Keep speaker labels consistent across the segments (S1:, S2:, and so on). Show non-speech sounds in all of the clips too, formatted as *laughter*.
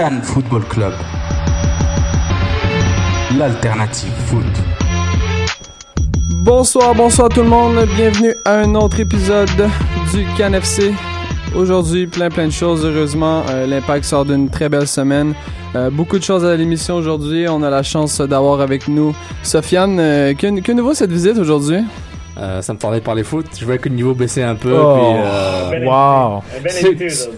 S1: Cannes Football Club. L'alternative foot.
S2: Bonsoir, bonsoir tout le monde. Bienvenue à un autre épisode du CanFC. Aujourd'hui, plein plein de choses. Heureusement, euh, l'impact sort d'une très belle semaine. Euh, beaucoup de choses à l'émission aujourd'hui. On a la chance d'avoir avec nous Sofiane. Euh, que, que nouveau cette visite aujourd'hui?
S3: Euh, ça me parlait de parler foot. Je voyais que le niveau baissait un peu.
S2: Oh.
S3: puis,
S2: Wow!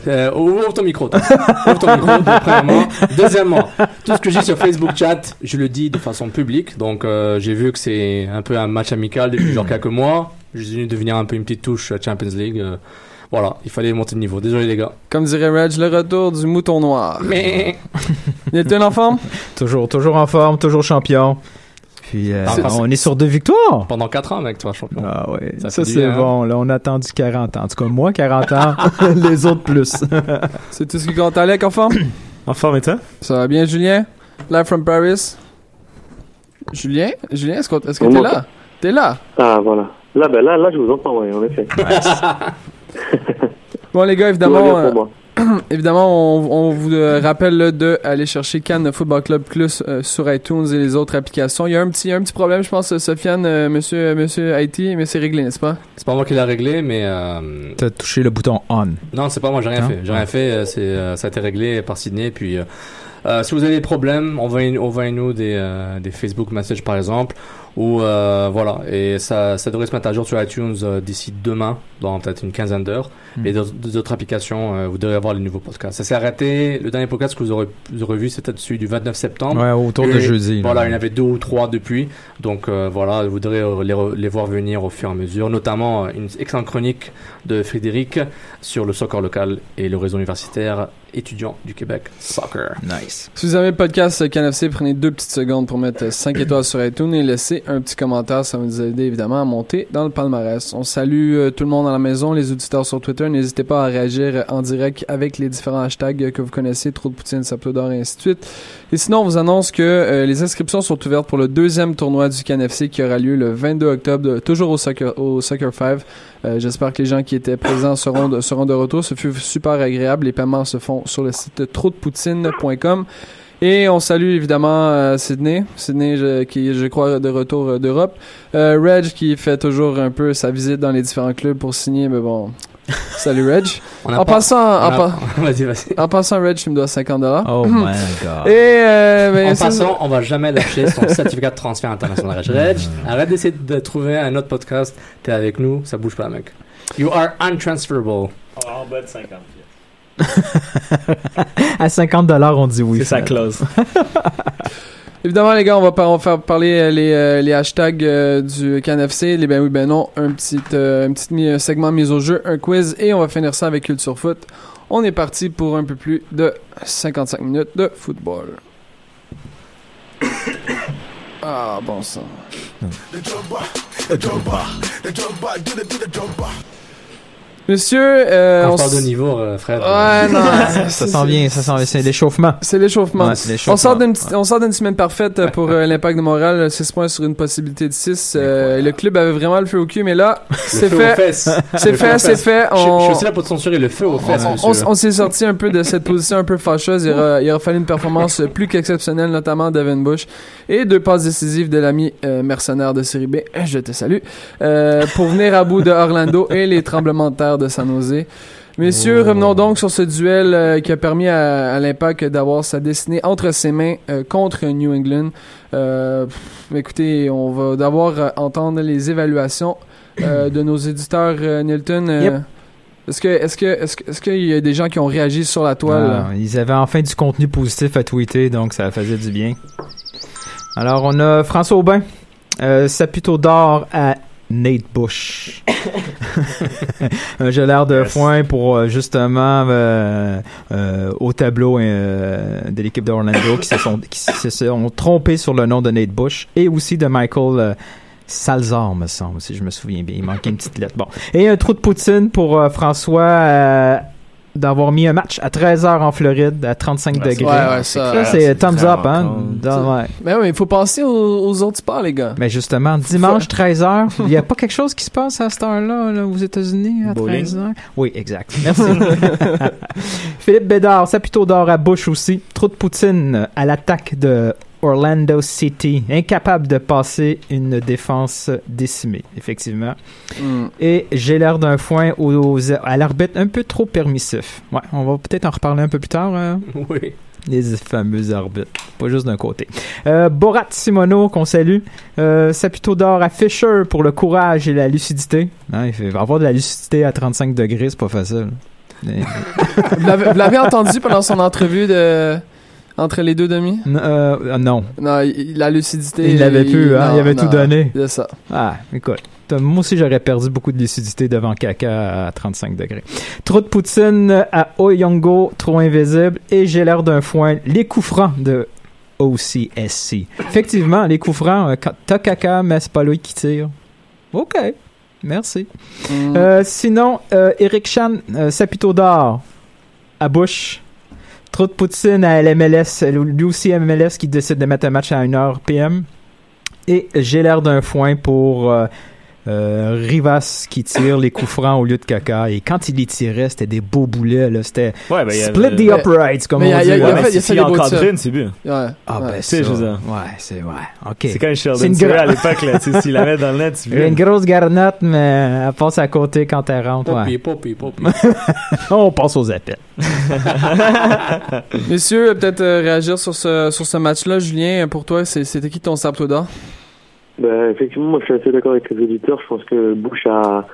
S3: euh, ouvre ton micro. toi. Ouvre ton micro, *laughs* premièrement. Deuxièmement, tout ce que j'ai sur Facebook Chat, je le dis de façon publique. Donc, euh, j'ai vu que c'est un peu un match amical depuis genre quelques mois. Je suis venu devenir un peu une petite touche Champions League. euh, voilà, il fallait monter de niveau. Désolé les gars.
S2: Comme dirait Reg, le retour du mouton noir.
S3: Mais *laughs*
S2: Nilton en forme?
S4: Toujours, toujours en forme, toujours champion. Puis euh, on est sur deux victoires.
S3: pendant 4 ans, mec, toi, champion.
S4: Ah ouais,
S3: Ça
S4: c'est
S3: hein?
S4: bon. Là, on a attendu 40 ans. En tout cas, moi 40 ans, *laughs* les autres plus. *laughs*
S2: C'est tout ce qui compte. Alec en forme? *coughs*
S5: En forme et toi?
S2: Ça va bien, Julien? Live from Paris? Julien? Julien, est-ce que est-ce que
S6: On
S2: t'es
S6: m'entend.
S2: là? T'es là?
S6: Ah, voilà. Là, ben là, là, je vous entends, oui, en effet. *laughs*
S2: Bon, les gars,
S6: Tout va
S2: évidemment, *clears throat* évidemment, on, on vous euh, rappelle là, de aller chercher Cannes Football Club Plus euh, sur iTunes et les autres applications. Il y a un petit, un petit problème, je pense, Sofiane, euh, monsieur, monsieur Haïti, mais c'est réglé, n'est-ce pas?
S3: C'est pas moi qui l'ai réglé, mais euh,
S4: T'as touché le bouton on.
S3: Non, c'est pas moi, j'ai rien
S4: Non?
S3: fait. J'ai rien fait, c'est, euh, ça a été réglé par Sydney. Puis, euh, euh, si vous avez des problèmes, envoyez- envoyez-nous des, euh, des Facebook messages par exemple. Ou euh, voilà, et ça, ça devrait se mettre à jour sur iTunes euh, d'ici demain, dans peut-être une quinzaine d'heures.
S4: Hmm.
S3: Et d'autres d'autres applications, euh, vous devrez avoir les nouveaux podcasts. Ça s'est arrêté, le dernier podcast que vous aurez, vous aurez vu, c'était celui du 29 septembre.
S4: Ouais, autour de jeudi. là.
S3: Voilà, il y en avait deux ou trois depuis. Donc euh, voilà, vous devrez les, les voir venir au fur et à mesure. Notamment une excellente chronique de Frédéric sur le soccer local et le réseau universitaire étudiant du Québec Soccer.
S4: Nice.
S2: Si vous aimez le podcast CanFC, prenez deux petites secondes pour mettre 5 *coughs* étoiles sur iTunes et laissez un petit commentaire. Ça va nous aider évidemment à monter dans le palmarès. On salue euh, tout le monde à la maison, les auditeurs sur Twitter. N'hésitez pas à réagir en direct avec les différents hashtags que vous connaissez, trop de poutine, saplo d'or et ainsi de suite. Et sinon, on vous annonce que euh, les inscriptions sont ouvertes pour le deuxième tournoi du CanFC qui aura lieu le 22 octobre, toujours au Soccer, au Soccer 5. Euh, J'espère que les gens qui étaient présents seront de, seront de retour. Ce fut super agréable. Les paiements se font sur le site trotdepoutine.com. Et on salue évidemment euh, Sydney, Sydney je- qui est, je crois de retour euh, d'Europe. Euh, Reg qui fait toujours un peu sa visite dans les différents clubs pour signer, mais bon. Salut Reg. *laughs*
S3: On a
S2: En
S3: pas-
S2: passant,
S3: on
S2: en,
S3: a-
S2: pa- *laughs*
S3: Vas-y, vas-y.
S2: en passant Reg, tu me dois 50 dollars.
S4: Oh my god.
S2: Et euh, ben,
S3: En passant, on va jamais lâcher son certificat de transfert international. Reg, arrête d'essayer de trouver un autre podcast. T'es avec nous, ça bouge pas, mec. You are untransferable.
S5: En bas de 50
S4: À 50 on dit oui.
S5: C'est sa clause. *laughs*
S2: Évidemment, les gars, on va, par- on va faire parler euh, les, euh, les hashtags euh, du CanFC, les ben oui, ben non, un petit, euh, un petit mi- segment mise au jeu, un quiz, et on va finir ça avec Culture Foot. On est parti pour un peu plus de 55 minutes de football. *coughs* Ah, bon sang. Monsieur, euh, on
S3: je parle de niveau, euh, frère.
S2: Ouais, non. *laughs*
S4: Ça s'en vient, ça s'en vient. C'est l'échauffement.
S2: C'est l'échauffement.
S4: Ouais,
S2: on sort d'une on sort d'une semaine parfaite euh, pour euh, l'impact de Montréal, 6 points sur une possibilité de 6. le club avait vraiment le feu au cul, mais là, c'est
S3: feu aux
S2: fait.
S3: fesses.
S2: C'est fait, c'est fait.
S3: Je, je
S2: On,
S3: suis aussi là pour te censurer le feu aux fesses,
S2: on,
S3: monsieur.
S2: on- on s'est sorti un peu de cette position un peu fâcheuse. Il aura, il aura fallu une performance plus qu'exceptionnelle, notamment d'Evan Bush. Et deux passes décisives de l'ami euh, mercenaire de série B, je te salue, euh, pour venir à bout de Orlando et les tremblements de terre de San Jose. Messieurs,
S4: Oh.
S2: revenons donc sur ce duel euh, qui a permis à, à l'Impact d'avoir sa destinée entre ses mains euh, contre New England. Euh, écoutez, on va d'abord entendre les évaluations de nos éditeurs Nilton.
S4: Yep.
S2: Est-ce que, est-ce que, est-ce qu'il y a des gens qui ont réagi sur la toile?
S4: Ah, ils avaient enfin du contenu positif à tweeter, donc ça faisait du bien. Alors, on a François Aubin. Saputo d'or à Nate Bush. *laughs* un gelard de
S5: Yes.
S4: foin pour euh, justement euh, euh, au tableau euh, de l'équipe d'Orlando qui se sont qui se sont trompés sur le nom de Nate Bush et aussi de Michael Salzar, me semble, si je me souviens bien. Il manquait une petite lettre. Bon. Et un trou de poutine pour François d'avoir mis un match à 13h en Floride à 35
S5: Ouais,
S4: degrés.
S2: Ouais, ouais,
S4: Ça,
S2: ça.
S4: c'est thumbs up, hein? Dans- ouais.
S2: Mais il faut penser aux, aux autres sports, les gars.
S4: Mais justement, dimanche 13h, *laughs* il n'y a pas quelque chose qui se passe à cette heure-là là, aux États-Unis à
S5: Bowling.
S4: 13h? Oui, exact. Merci. *laughs* Philippe Bédard, Saputo d'or à Bush aussi. Trop de poutine à l'attaque de Orlando City. Incapable de passer une défense décimée, effectivement.
S2: Hmm.
S4: Et j'ai l'air d'un foin aux, aux- à l'arbitre un peu trop permissif. Ouais, on va peut-être en reparler un peu plus tard. hein? *laughs*
S3: Oui.
S4: Les fameux arbitres. Pas juste d'un côté. Euh, Borat Simono, qu'on salue. Euh, Saputo d'or à Fisher pour le courage et la lucidité. Hein, il va avoir de la lucidité à 35 degrés, c'est pas facile. Mais-
S2: Vous l'avez- vous l'avez entendu pendant son entrevue de entre les deux demi?
S4: N- euh, non,
S2: Non, la lucidité.
S4: il l'avait pu, hein,
S2: non,
S4: il avait tout donné.
S2: C'est ça.
S4: Ah, écoute. Moi aussi, j'aurais perdu beaucoup de lucidité devant Kaka à 35 degrés. Trop de poutine à Oyongo, trop invisible. Et j'ai l'air d'un foin. Les coups francs de OCSC. Effectivement, les coups francs, euh, quand t'as Kaka, mais c'est pas lui qui tire. OK. Merci.
S2: Hmm.
S4: Euh, sinon, euh, Eric Chan, euh, Sapito d'or à Bush. Trop de poutine à LMLS. Lui aussi MLS qui décide de mettre un match à 1h PM. Et j'ai l'air d'un foin pour euh, euh, Rivas qui tire les coups francs au lieu de caca. Et quand il les tirait, c'était des beaux boulets. là. C'était
S5: Ouais, ben, il y
S4: split
S5: avait-
S4: the uprights, comme
S2: Mais
S4: on
S2: il y a-
S4: dit.
S2: il y a-
S4: Ouais.
S2: Fait-
S5: mais
S2: il y a
S5: si une, c'est bien.
S2: Ouais.
S4: Ah,
S2: ouais.
S4: ben
S5: Tu sais,
S4: ça.
S5: je veux dire.
S4: Ouais, c'est... Ouais, OK.
S5: C'est quand une Sheldon
S4: C'est une
S5: à l'époque, là, tu sais, s'il la met dans le net, tu
S4: Il y a
S5: veux.
S4: une grosse garnotte, mais elle passe à côté quand elle rentre.
S3: Poppy,
S4: Ouais.
S3: poppy, poppy. *laughs*
S4: On passe aux appels. *laughs*
S2: Messieurs, peut-être euh, réagir sur ce, sur ce match-là. Julien, pour toi, c'est- c'était qui ton sabre d'or?
S6: Ben, effectivement, moi je suis assez d'accord avec les auditeurs. Je pense que Bush a,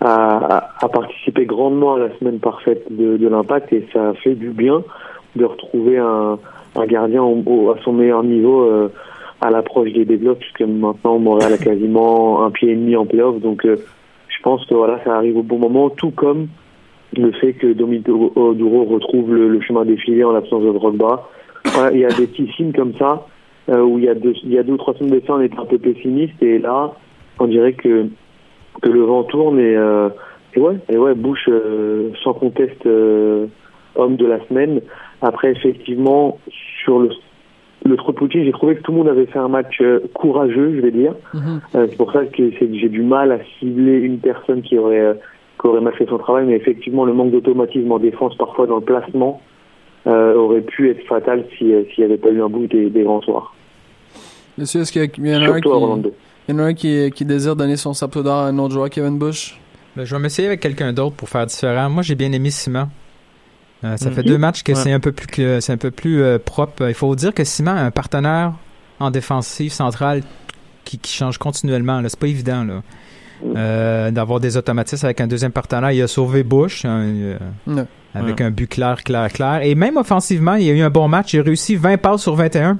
S6: a, a participé grandement à la semaine parfaite de, de l'impact et ça fait du bien de retrouver un, un gardien au- au- à son meilleur niveau euh, à l'approche des développes, puisque maintenant Montréal a quasiment un pied et demi en playoff. Donc euh, je pense que voilà, ça arrive au bon moment, tout comme le fait que Dominique Oduro retrouve le, le chemin défilé en l'absence de Drogba. Voilà, il y a des petits signes comme ça où il y a deux, il y a deux ou trois semaines de ça, on était un peu pessimiste et là, on dirait que que le vent tourne et euh, et ouais, et ouais, Bush euh, sans conteste euh, homme de la semaine. Après, effectivement, sur le le trop de Poutine, j'ai trouvé que tout le monde avait fait un match euh, courageux, je vais dire.
S2: Mhm.
S6: Euh, c'est pour ça que j'ai du mal à cibler une personne qui aurait euh, qui aurait mal fait son travail, mais effectivement, le manque d'automatisme en défense, parfois dans le placement, euh, aurait pu être fatal si, euh, s'il n'y avait pas eu un bout des, des grands soirs.
S2: Messieurs, est-ce qu'il y, en a un qui,
S6: Orlando.
S2: il y en a un qui, qui désire donner son sabre d'or à un autre joueur, Kevin Bush?
S4: Ben, je vais m'essayer avec quelqu'un d'autre pour faire différent. Moi, j'ai bien aimé Simon. Euh, ça
S5: Mhm.
S4: fait deux matchs que
S5: Ouais.
S4: c'est un peu plus que c'est un peu plus euh, propre. Il faut dire que Simon a un partenaire en défensive centrale qui, qui change continuellement. C'est pas évident là. Euh, d'avoir des automatismes avec un deuxième partenaire. Il a sauvé Bush un, euh,
S2: Ouais.
S4: avec un but clair, clair, clair. Et même offensivement, il a eu un bon match. Il a réussi 20 passes sur 21.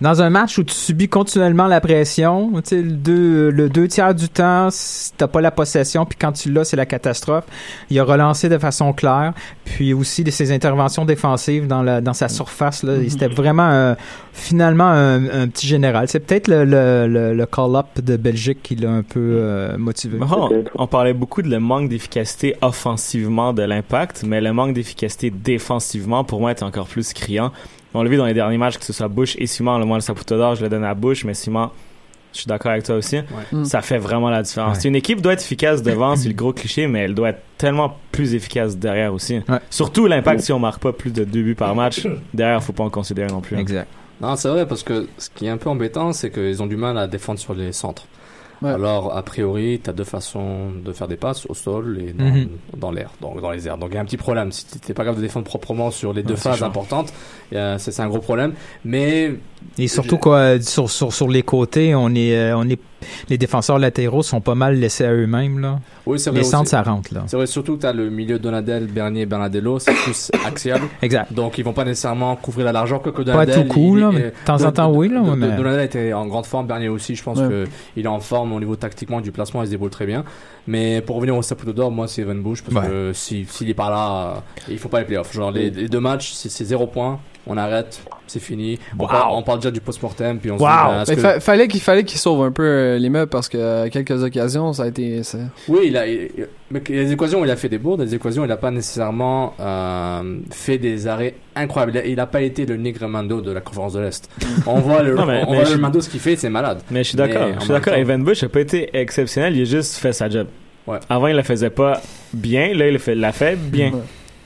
S4: Dans un match où tu subis continuellement la pression, tu sais, le deux, le deux tiers du temps, si t'as pas la possession, puis quand tu l'as, c'est la catastrophe. Il a relancé de façon claire, puis aussi de ses interventions défensives dans la dans sa surface. Là, c'était vraiment euh, finalement un, un petit général. C'est peut-être le, le, le, le call-up de Belgique qui l'a un peu euh, motivé.
S5: Bon,
S6: Peut-être.
S5: on parlait beaucoup de le manque d'efficacité offensivement de l'impact, mais le manque d'efficacité défensivement, pour moi, est encore plus criant. On l'a vu dans les derniers matchs, que ce soit Bush et Simon, le moins le Saputo d'or, je le donne à Bush, mais Simon, je suis d'accord avec toi aussi.
S2: Mm.
S5: Ça fait vraiment la différence.
S4: Ouais.
S5: Une équipe doit être efficace devant, c'est le gros cliché, mais elle doit être tellement plus efficace derrière aussi.
S4: Ouais.
S5: Surtout l'impact, si on marque pas plus de deux buts par match, derrière, faut pas en considérer non plus. hein.
S4: Exact.
S3: Non, c'est vrai, parce que ce qui est un peu embêtant, c'est qu'ils ont du mal à défendre sur les centres.
S2: Ouais.
S3: Alors, a priori, tu as deux façons de faire des passes, au sol et dans,
S4: Mhm.
S3: dans l'air, donc dans les airs. Donc, il y a un petit problème. Si t'es pas capable de défendre proprement sur les deux
S5: Ouais,
S3: phases importantes, c'est un gros problème. Mais
S4: Et surtout quoi, sur, sur, sur les côtés, on est, euh, on est, les défenseurs latéraux sont pas mal laissés à eux-mêmes là.
S3: oui, c'est vrai.
S4: Les
S3: aussi.
S4: centres, ça rentre là.
S3: C'est vrai, surtout que tu as le milieu Donadel, Bernier, Bernadello, c'est plus *coughs* axial.
S4: Exact.
S3: Donc, ils vont pas nécessairement couvrir la largeur que que
S4: Pas
S3: Donadel.
S4: tout coup là, mais de temps en temps oui là.
S3: Donadel était en grande forme, Bernier aussi. Je pense
S2: Ouais.
S3: que il est en forme au niveau tactiquement du placement, il se débrouille très bien. Mais pour revenir au Saputo d'or, moi c'est Evan Bush parce
S4: Ouais.
S3: que si s'il est pas là, euh, il faut pas les playoffs. Genre les, les deux matchs, c'est c'est zéro point, on arrête, c'est fini. On,
S4: Wow.
S3: parle, on parle déjà du post-mortem puis on se
S4: Wow.
S3: dit, ben, que-
S2: fa- fallait qu'il fallait qu'il sauve un peu euh, euh, les meubles parce que à quelques occasions, ça a été. ça-
S3: Oui, il a, il- il- mais a des équations il a fait des bourdes, des équations il n'a pas nécessairement euh, fait des arrêts incroyables. Il n'a pas été le Negremando de la conférence de l'Est. *laughs* On voit le,
S5: Non, mais-
S3: on
S5: mais
S3: voit
S5: je-
S3: le Mando ce qu'il fait, c'est malade.
S5: Mais je suis d'accord. Je suis d'accord. Evan Bush a pas été exceptionnel. Il a juste fait sa job.
S3: Ouais.
S5: Avant, il la faisait pas bien. Là, il l'a fait bien.
S2: Ouais.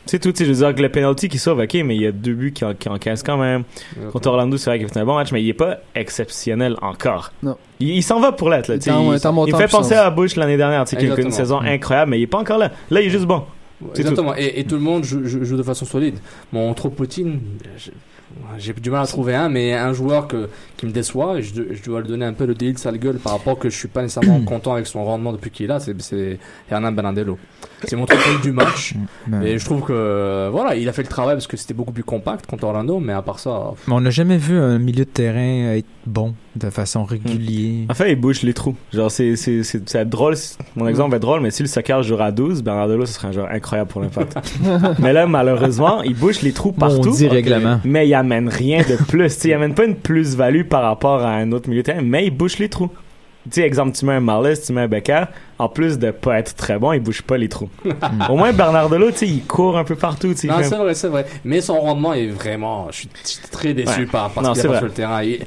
S5: C'est tout. Je veux dire que le penalty qui sauve, ok, mais il y a deux buts qui, en- qui encaissent quand même. Contre Orlando, c'est vrai qu'il fait un bon match, mais il est pas exceptionnel encore.
S2: Non.
S5: Il, il s'en va pour l'être. là,
S2: Il
S5: me fait penser à Bush l'année dernière, tu sais, qui a eu une saison incroyable, mais il est pas encore là. Là, il est juste bon.
S3: Exactement. Et, tout le monde joue, joue- joue de façon solide. Mon trop Poutine, je- j'ai du mal à trouver un, mais un joueur que, qui me déçoit, et je, je dois lui donner un peu le délit de sale gueule par rapport que je suis pas nécessairement *clears throat* content avec son rendement depuis qu'il est là, c'est, Hernan Bernardello. C'est mon trop du match. *clears throat* Et je trouve que, voilà, il a fait le travail parce que c'était beaucoup plus compact contre Orlando, mais à part ça,
S4: mais on n'a jamais vu un milieu de terrain être bon de façon régulière.
S5: En fait, il bouche les trous. Genre, c'est, c'est, drôle. Mon exemple va être drôle, mais si le soccer jouera à 12, Bernardello, ce serait un joueur incroyable pour l'impact. *laughs* mais là, malheureusement, il bouche les trous partout.
S4: Maudit règlement.
S5: Mais il amène rien de plus. Il amène pas une plus-value par rapport à un autre milieu de terrain, mais il bouche les trous. Tu sais, exemple, tu mets un Marles, tu mets un Becker, en plus de pas être très bon, il bouge pas les trous. Au moins, Bernardello, tu sais, il court un peu partout, tu
S3: Non,
S5: fait-
S3: c'est vrai, c'est vrai. Mais son rendement est vraiment. Je suis très déçu
S5: Ouais.
S3: par, par
S5: Non,
S3: ce
S5: c'est
S3: qu'il a fait sur le terrain. Il-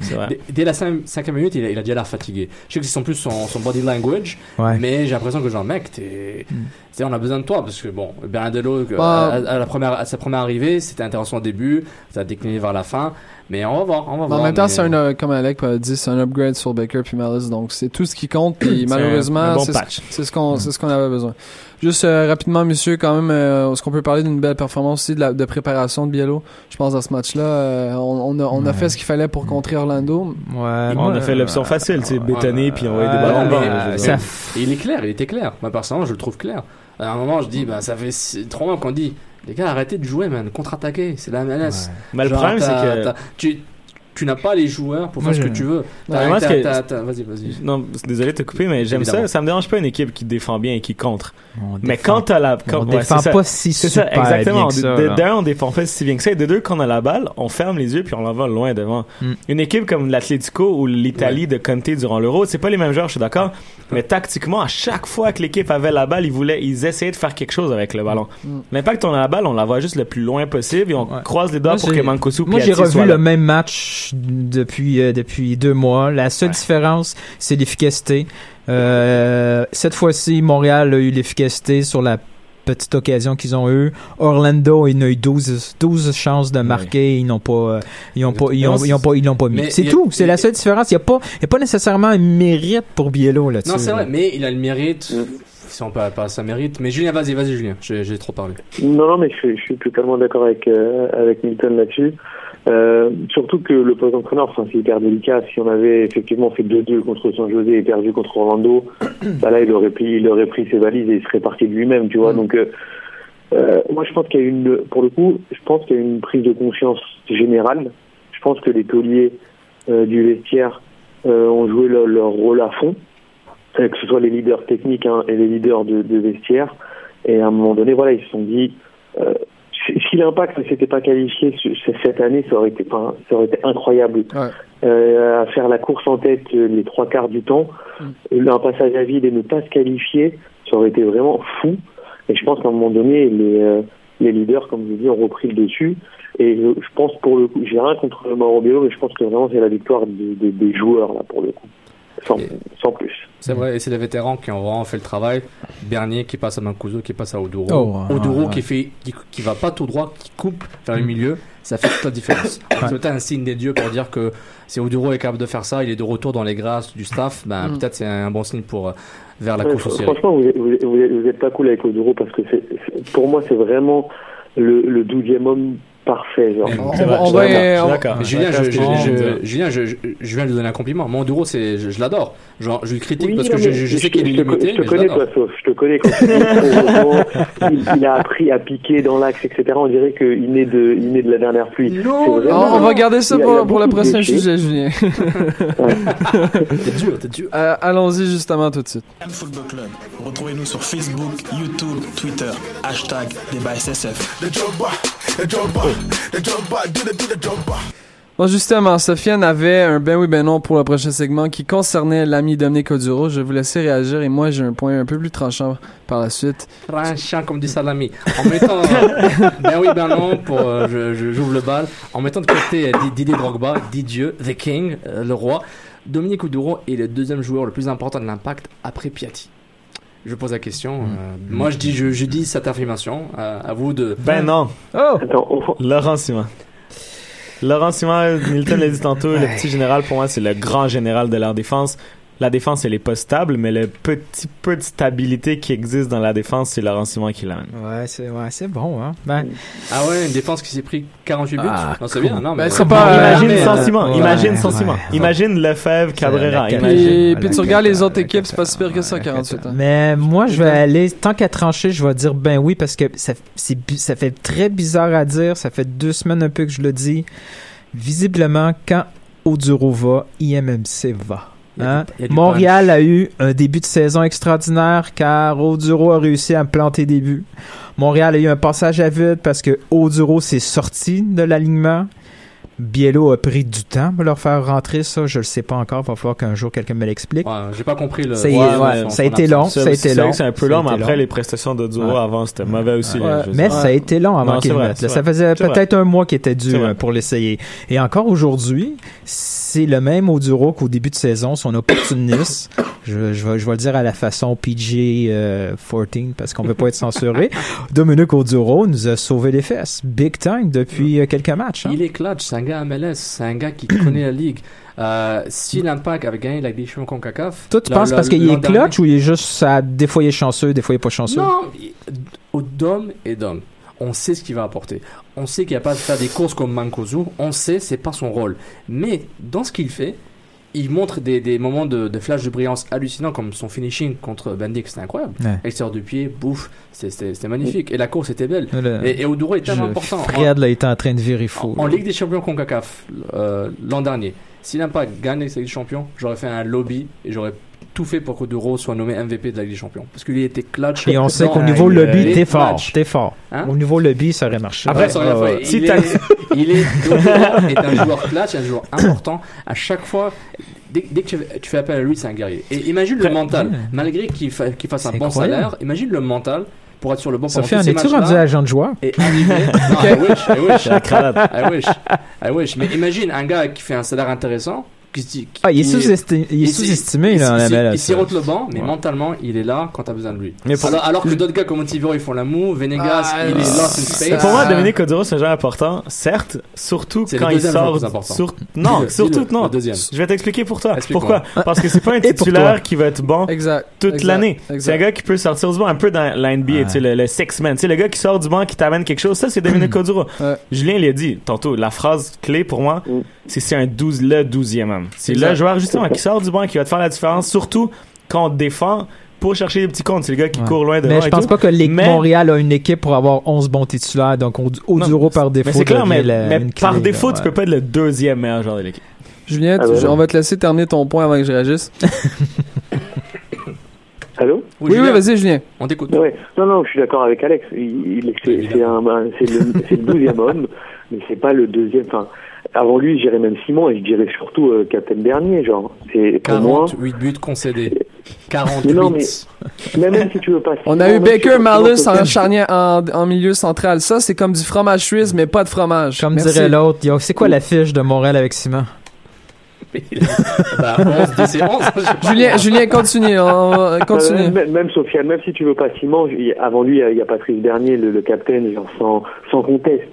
S3: dès, la cin- cinquième minute, il a, il a déjà l'air fatigué. Je sais que c'est en plus son, son body language,
S4: Ouais.
S3: mais j'ai l'impression que genre, mec, t'es,
S5: Hmm.
S3: T'sais, on a besoin de toi parce que bon, Bernardello,
S2: Bah.
S3: à, à la première, à sa première arrivée, c'était intéressant au début, ça a décliné vers la fin, mais on va voir, on va
S2: Mais
S3: voir.
S2: en même temps,
S3: mais-
S2: c'est un, euh, comme Alec a dit, c'est un upgrade sur Baker puis Malice, donc c'est tout ce qui compte. Puis
S5: C'est
S2: malheureusement,
S5: bon
S2: c'est ce- c'est ce qu'on, c'est ce qu'on avait besoin. Juste euh, rapidement, monsieur, quand même, euh, est-ce qu'on peut parler d'une belle performance aussi de, la, de préparation de Biello? Je pense dans ce match-là, euh, on, on a, on a
S4: Ouais.
S2: fait ce qu'il fallait pour contrer Orlando.
S4: Ouais,
S5: On a fait l'option facile, tu sais,
S3: ouais,
S5: bétonner puis envoyer des
S4: ouais,
S5: ballons bas.
S4: ça
S3: il est clair, il était clair. Moi, personnellement, je le trouve clair. À un moment, je dis, bah, ça fait trop longtemps qu'on dit, les gars, arrêtez de jouer, man, contre-attaquer, c'est la MLS.
S5: Mais le problème, c'est que.
S3: tu, tu n'as pas les joueurs pour faire ce que tu veux. Vas-y, vas-y.
S5: Non, désolé de te couper, mais j'aime ça. Ça me dérange pas une équipe qui défend bien et qui contre.
S4: on
S5: Mais
S4: défend-
S5: quand t'as la.
S4: on
S5: Quand, ouais,
S4: défend pas si
S5: C'est
S4: super
S5: ça, exactement.
S4: bien que ça,
S5: de,
S4: là.
S5: d'un, on défend pas si bien que ça. Et de deux, quand on a la balle, on ferme les yeux puis on l'envoie loin devant.
S4: Mm.
S5: Une équipe comme l'Atlético ou l'Italie de Conte durant l'Euro, c'est pas les mêmes joueurs, je suis d'accord. Mais tactiquement, à chaque fois que l'équipe avait la balle, ils voulaient, ils essayaient de faire quelque chose avec le ballon.
S2: Mm.
S5: L'impact, on a la balle, on la voit juste le plus loin possible et on
S4: Ouais.
S5: croise les doigts
S4: Moi,
S5: pour que Mancosu
S4: Moi, j'ai revu le même match depuis euh, depuis deux mois. La seule
S5: Ouais.
S4: différence, c'est l'efficacité. Euh, cette fois-ci, Montréal a eu l'efficacité sur la petite occasion qu'ils ont eu. Orlando, il a eu 12, 12 chances de marquer. Ils n'ont pas, euh, ils ont pas, ils ont, ils ont pas, ils l'ont pas mis. C'est tout. C'est la seule différence. Il n'y a pas, il y a pas nécessairement un mérite pour Biello là-dessus.
S3: Non, c'est vrai, mais il a le mérite. Si on peut pas ça mérite. Mais Julien, vas-y, vas-y, Julien. J'ai trop parlé.
S6: Non, non, mais je, suis- je suis totalement d'accord avec, euh, avec Milton là-dessus. Euh, surtout que le poste d'entraîneur, enfin, c'est hyper délicat. Si on avait effectivement fait 2-2 contre San José et perdu contre Orlando, *coughs* bah là, il aurait, pris, il aurait pris ses valises et il serait parti de lui-même, tu vois. Donc, euh, euh, moi, je pense qu'il y a une, pour le coup, je pense qu'il y a une prise de conscience générale. Je pense que les tauliers euh, du vestiaire ont joué leur, leur rôle à fond, que ce soit les leaders techniques hein, et les leaders de, de vestiaire. Et à un moment donné, voilà, ils se sont dit, si l'impact ne s'était pas qualifié ce- ce- cette année, ça aurait été, ça aurait été incroyable.
S2: Ouais.
S6: Euh, à faire la course en tête euh, les trois quarts du temps,
S2: Mm.
S6: un passage à vide et ne pas se qualifier, ça aurait été vraiment fou. Et je pense qu'à un moment donné, les, euh, les leaders, comme je dis, ont repris le dessus. Et je, je pense pour le coup, j'ai rien contre le Mauro Biello, mais je pense que vraiment c'est la victoire des joueurs là pour le coup, sans,
S3: Et-
S6: sans plus.
S3: C'est vrai, et c'est les vétérans qui ont vraiment fait le travail. Bernier qui passe à Mancuso, qui passe à Oduro.
S4: Oh,
S3: Oduro
S4: ouais, ouais.
S3: qui fait, qui, qui va pas tout droit, qui coupe vers le milieu, ça fait toute la différence. *coughs* C'est peut-être un signe des dieux pour dire que si Oduro est capable de faire ça, il est de retour dans les grâces du staff, ben
S2: Mm.
S3: peut-être c'est un bon signe pour euh, vers la
S6: Ouais,
S3: course
S6: franchement, vous êtes, vous, êtes, vous êtes- vous êtes pas cool avec Oduro parce que c'est, pour moi, c'est vraiment le, le 12e homme parfait. Genre.
S3: Julien, je, viens de lui donner un compliment. Mon Oduro, c'est, je, je l'adore. Genre, je le critique
S6: Oui,
S3: parce
S6: non,
S3: que je, je, je sais
S6: te-
S3: qu'il est
S6: je te co-
S3: limité,
S6: Je te connais, toi, Sauf. Je te connais quand tu dis Oduro, il, il a appris à piquer dans l'axe, etc. On dirait qu'il naît de, il naît de la dernière pluie. C'est
S2: on,
S6: vraiment-
S2: on va garder ça
S6: il
S2: pour,
S6: il
S2: pour le
S6: beaucoup de
S2: prochain
S6: déchets.
S2: sujet, Julien. *laughs*
S3: T'es dur, t'es dur.
S2: Euh, Allons-y justement tout de suite.
S7: Football Club. Retrouvez-nous sur Facebook, YouTube, Twitter. Hashtag débat SSF.
S2: Bon, justement, Sofiane avait un ben oui ben non pour le prochain segment qui concernait l'ami Dominique Oduro. Je vais vous laisser réagir et moi j'ai un point un peu plus tranchant par la suite.
S3: Tranchant comme du salami. En mettant, *laughs* ben oui, ben non, pour, euh, je, je- j'ouvre le bal. En mettant de côté euh, Di- Didier Drogba, Didier, The King, euh, le roi, Dominique Oduro est le deuxième joueur le plus important de l'impact après Piatti. Je pose la question. euh, Moi, je dis, je, je dis cette affirmation. euh, à vous de.
S5: Ben non.
S4: Oh!
S5: Laurent Simon. Laurent Simon, Milton l'a dit tantôt, le petit général, pour moi, c'est le grand général de leur défense. La défense, elle est pas stable, mais le petit peu de stabilité qui existe dans la défense, c'est Laurent Simon qui l'amène.
S4: Ouais, c'est ouais, c'est bon, hein. Ben,
S3: Ah ouais, une défense qui s'est pris 48 buts?
S4: Ah,
S3: non, c'est bien. Non, mais
S2: Ben, pas-
S5: imagine sans
S2: euh,
S5: Simon,
S4: ouais,
S5: imagine
S4: ouais,
S5: sans Simon.
S4: ouais.
S5: Imagine Lefebvre, Cabrera. imagine.
S2: Puis, tu regardes les autres équipes, c'est pas si pire que ça,
S4: Ouais,
S2: 48 ans.
S4: Mais moi, je vais aller, tant qu'à trancher, je vais dire ben oui, parce que ça, ça fait très bizarre à dire. Ça fait deux semaines un peu que je le dis. Visiblement, quand Oduro va, IMMC va.
S3: A
S4: Hein?
S3: du- a
S4: Montréal a eu un début de saison extraordinaire car Oduro a réussi à me planter des buts. Montréal a eu un passage à vide parce que Oduro s'est sorti de l'alignement. Biello a pris du temps pour leur faire rentrer ça. Je le sais pas encore. Va falloir qu'un jour quelqu'un me l'explique.
S3: Ouais, j'ai pas compris le.
S4: Ça,
S5: Ouais, ouais,
S3: son-
S4: ça a été long. Ça a été long.
S5: c'est un peu
S4: Ça
S5: long, mais après,
S4: long.
S5: les prestations de Duro
S4: Ouais.
S5: avant, c'était mauvais aussi. Là,
S4: Mais ça a été long avant
S5: Non,
S4: qu'il
S5: c'est
S4: le
S5: vrai,
S4: mette. là.
S5: c'est
S4: Ça faisait peut-être un mois qui était dû euh, pour l'essayer. Et encore aujourd'hui, c'est le même Oduro qu'au début de saison, son opportuniste. *coughs* je, je, vais, je vais le dire à la façon PG euh, 14 parce qu'on veut pas être censuré. *laughs* Dominique Oduro nous a sauvé les fesses. Big time depuis euh, quelques matchs. hein.
S3: Il est clutch, c'est un gars MLS, c'est un gars qui *clears throat* connaît la ligue. Euh, si l'Impact avait gagné la Ligue des Champions CONCACAF.
S4: Toi, tu penses parce qu'il est clutch ou il est juste ça, des fois il est chanceux, des fois il est pas chanceux?
S3: Non, Dom et Dom, on sait ce qu'il va apporter. On sait qu'il n'y a pas de faire des courses comme Mankozu, on sait c'est pas son rôle. Mais dans ce qu'il fait, il montre des, des moments de, de flash de brillance hallucinants comme son finishing contre Bendik, c'était incroyable.
S4: Ouais.
S3: Extérieur du pied, bouffe, c'était- magnifique. Et la course était belle.
S4: Le-
S3: Et, et Oduro est tellement important.
S4: Fred là, était en train de virer
S3: En,
S4: fou.
S3: en Ligue des Champions CONCACAF euh, l'an dernier, si l'Impact gagne la Ligue des Champions, j'aurais fait un lobby et j'aurais tout fait pour que Oduro soit nommé MVP de la Ligue des Champions. Parce qu'il était clutch.
S4: Et on sait qu'au niveau lobby, t'es fort. T'es fort.
S3: Hein?
S4: Au niveau lobby, ça aurait marché.
S3: Après,
S5: Ouais,
S3: ça aurait
S5: ouais,
S3: fait- il, est, *laughs* il est un joueur clutch, un joueur important. À chaque fois, dès, dès que tu, fais- tu fais appel à lui, c'est un guerrier. Et imagine le mental. Malgré qu'il fa- qu'il fasse un bon
S4: incroyable.
S3: salaire, imagine le mental pour être sur le banc tous ces
S4: es-tu
S3: matchs-là.
S4: rendu agent de joueur?
S3: Et arriver. *laughs* Non, I wish, I wish. I wish. I wish. Mais imagine un gars qui fait un salaire intéressant, qui, qui-
S4: Ah, il est sous-estimé, il est sous-estimé,
S3: il-
S4: là, en
S3: il-
S4: MLS.
S3: Il sirote le banc, mais
S4: Ouais.
S3: mentalement, il est là quand t'as besoin de lui.
S5: Mais pour-
S3: alors, alors que d'autres gars comme Ontiveros, ils font la moue, Venegas,
S2: Ah,
S3: il est lost in space.
S5: Pour moi,
S2: Ah.
S5: Dominique Oduro, c'est un joueur important, certes, surtout
S3: C'est
S5: quand il sort. sur- Non, surtout non.
S3: le deuxième.
S5: Je vais t'expliquer pour toi. Pourquoi? Parce que c'est pas un *laughs* titulaire qui va être bon
S2: Exact.
S5: toute
S2: Exact.
S5: l'année.
S2: Exact.
S5: C'est un gars qui peut sortir du banc un peu dans la NBA,
S4: Ouais.
S5: tu sais, le, le six man. Tu sais, le gars qui sort du banc, qui t'amène quelque chose, ça, c'est Dominique *clears throat* Oduro.
S2: Ouais.
S5: Julien l'a dit tantôt, la phrase clé pour moi,
S6: Mm.
S5: c'est c'est un 12, le 12e homme. C'est le joueur, justement, qui sort du banc, qui va te faire la différence, surtout quand on te défend pour chercher les petits comptes. C'est le gars qui
S4: Ouais.
S5: court loin devant
S4: Mais je pense
S5: tout.
S4: pas que l'équipe
S5: Mais-
S4: Montréal a une équipe pour avoir 11 bons titulaires. Donc, Od- Oduro
S5: Non,
S4: par défaut.
S5: Mais c'est clair, mais,
S4: la-
S5: par
S4: clé,
S5: défaut,
S4: là,
S5: tu peux pas être le deuxième meilleur joueur de l'équipe.
S2: Julien,
S6: Ah
S2: on va te laisser terminer ton point avant que je réagisse. *laughs*
S6: Allô?
S2: Oui, oui, vas-y, Julien.
S3: On t'écoute.
S6: Ouais. Non, non, je suis d'accord avec Alex. Il, il- c'est, le, le douzième homme, mais c'est pas le deuxième. Enfin, avant lui, je dirais même Simon et je dirais surtout euh, Captain Dernier, genre. C'est pour moi.
S3: 48 buts concédés. 48.
S6: Non, mais- Même, même si tu veux pas.
S2: On a eu Baker Malus en charnière en, en milieu central. Ça, c'est comme du fromage suisse, mais pas de fromage.
S4: Comme
S2: Merci.
S4: dirait l'autre, yo, c'est quoi la fiche de Montréal avec Simon?
S3: bah, 11, 10 et 11. je sais pas.
S2: Julien, Julien, continue. on continue.
S6: Euh, Même, même Sofiane, même si tu veux pas Simon, avant lui, il y y a Patrice Bernier, le, le capitaine, genre sans, sans conteste.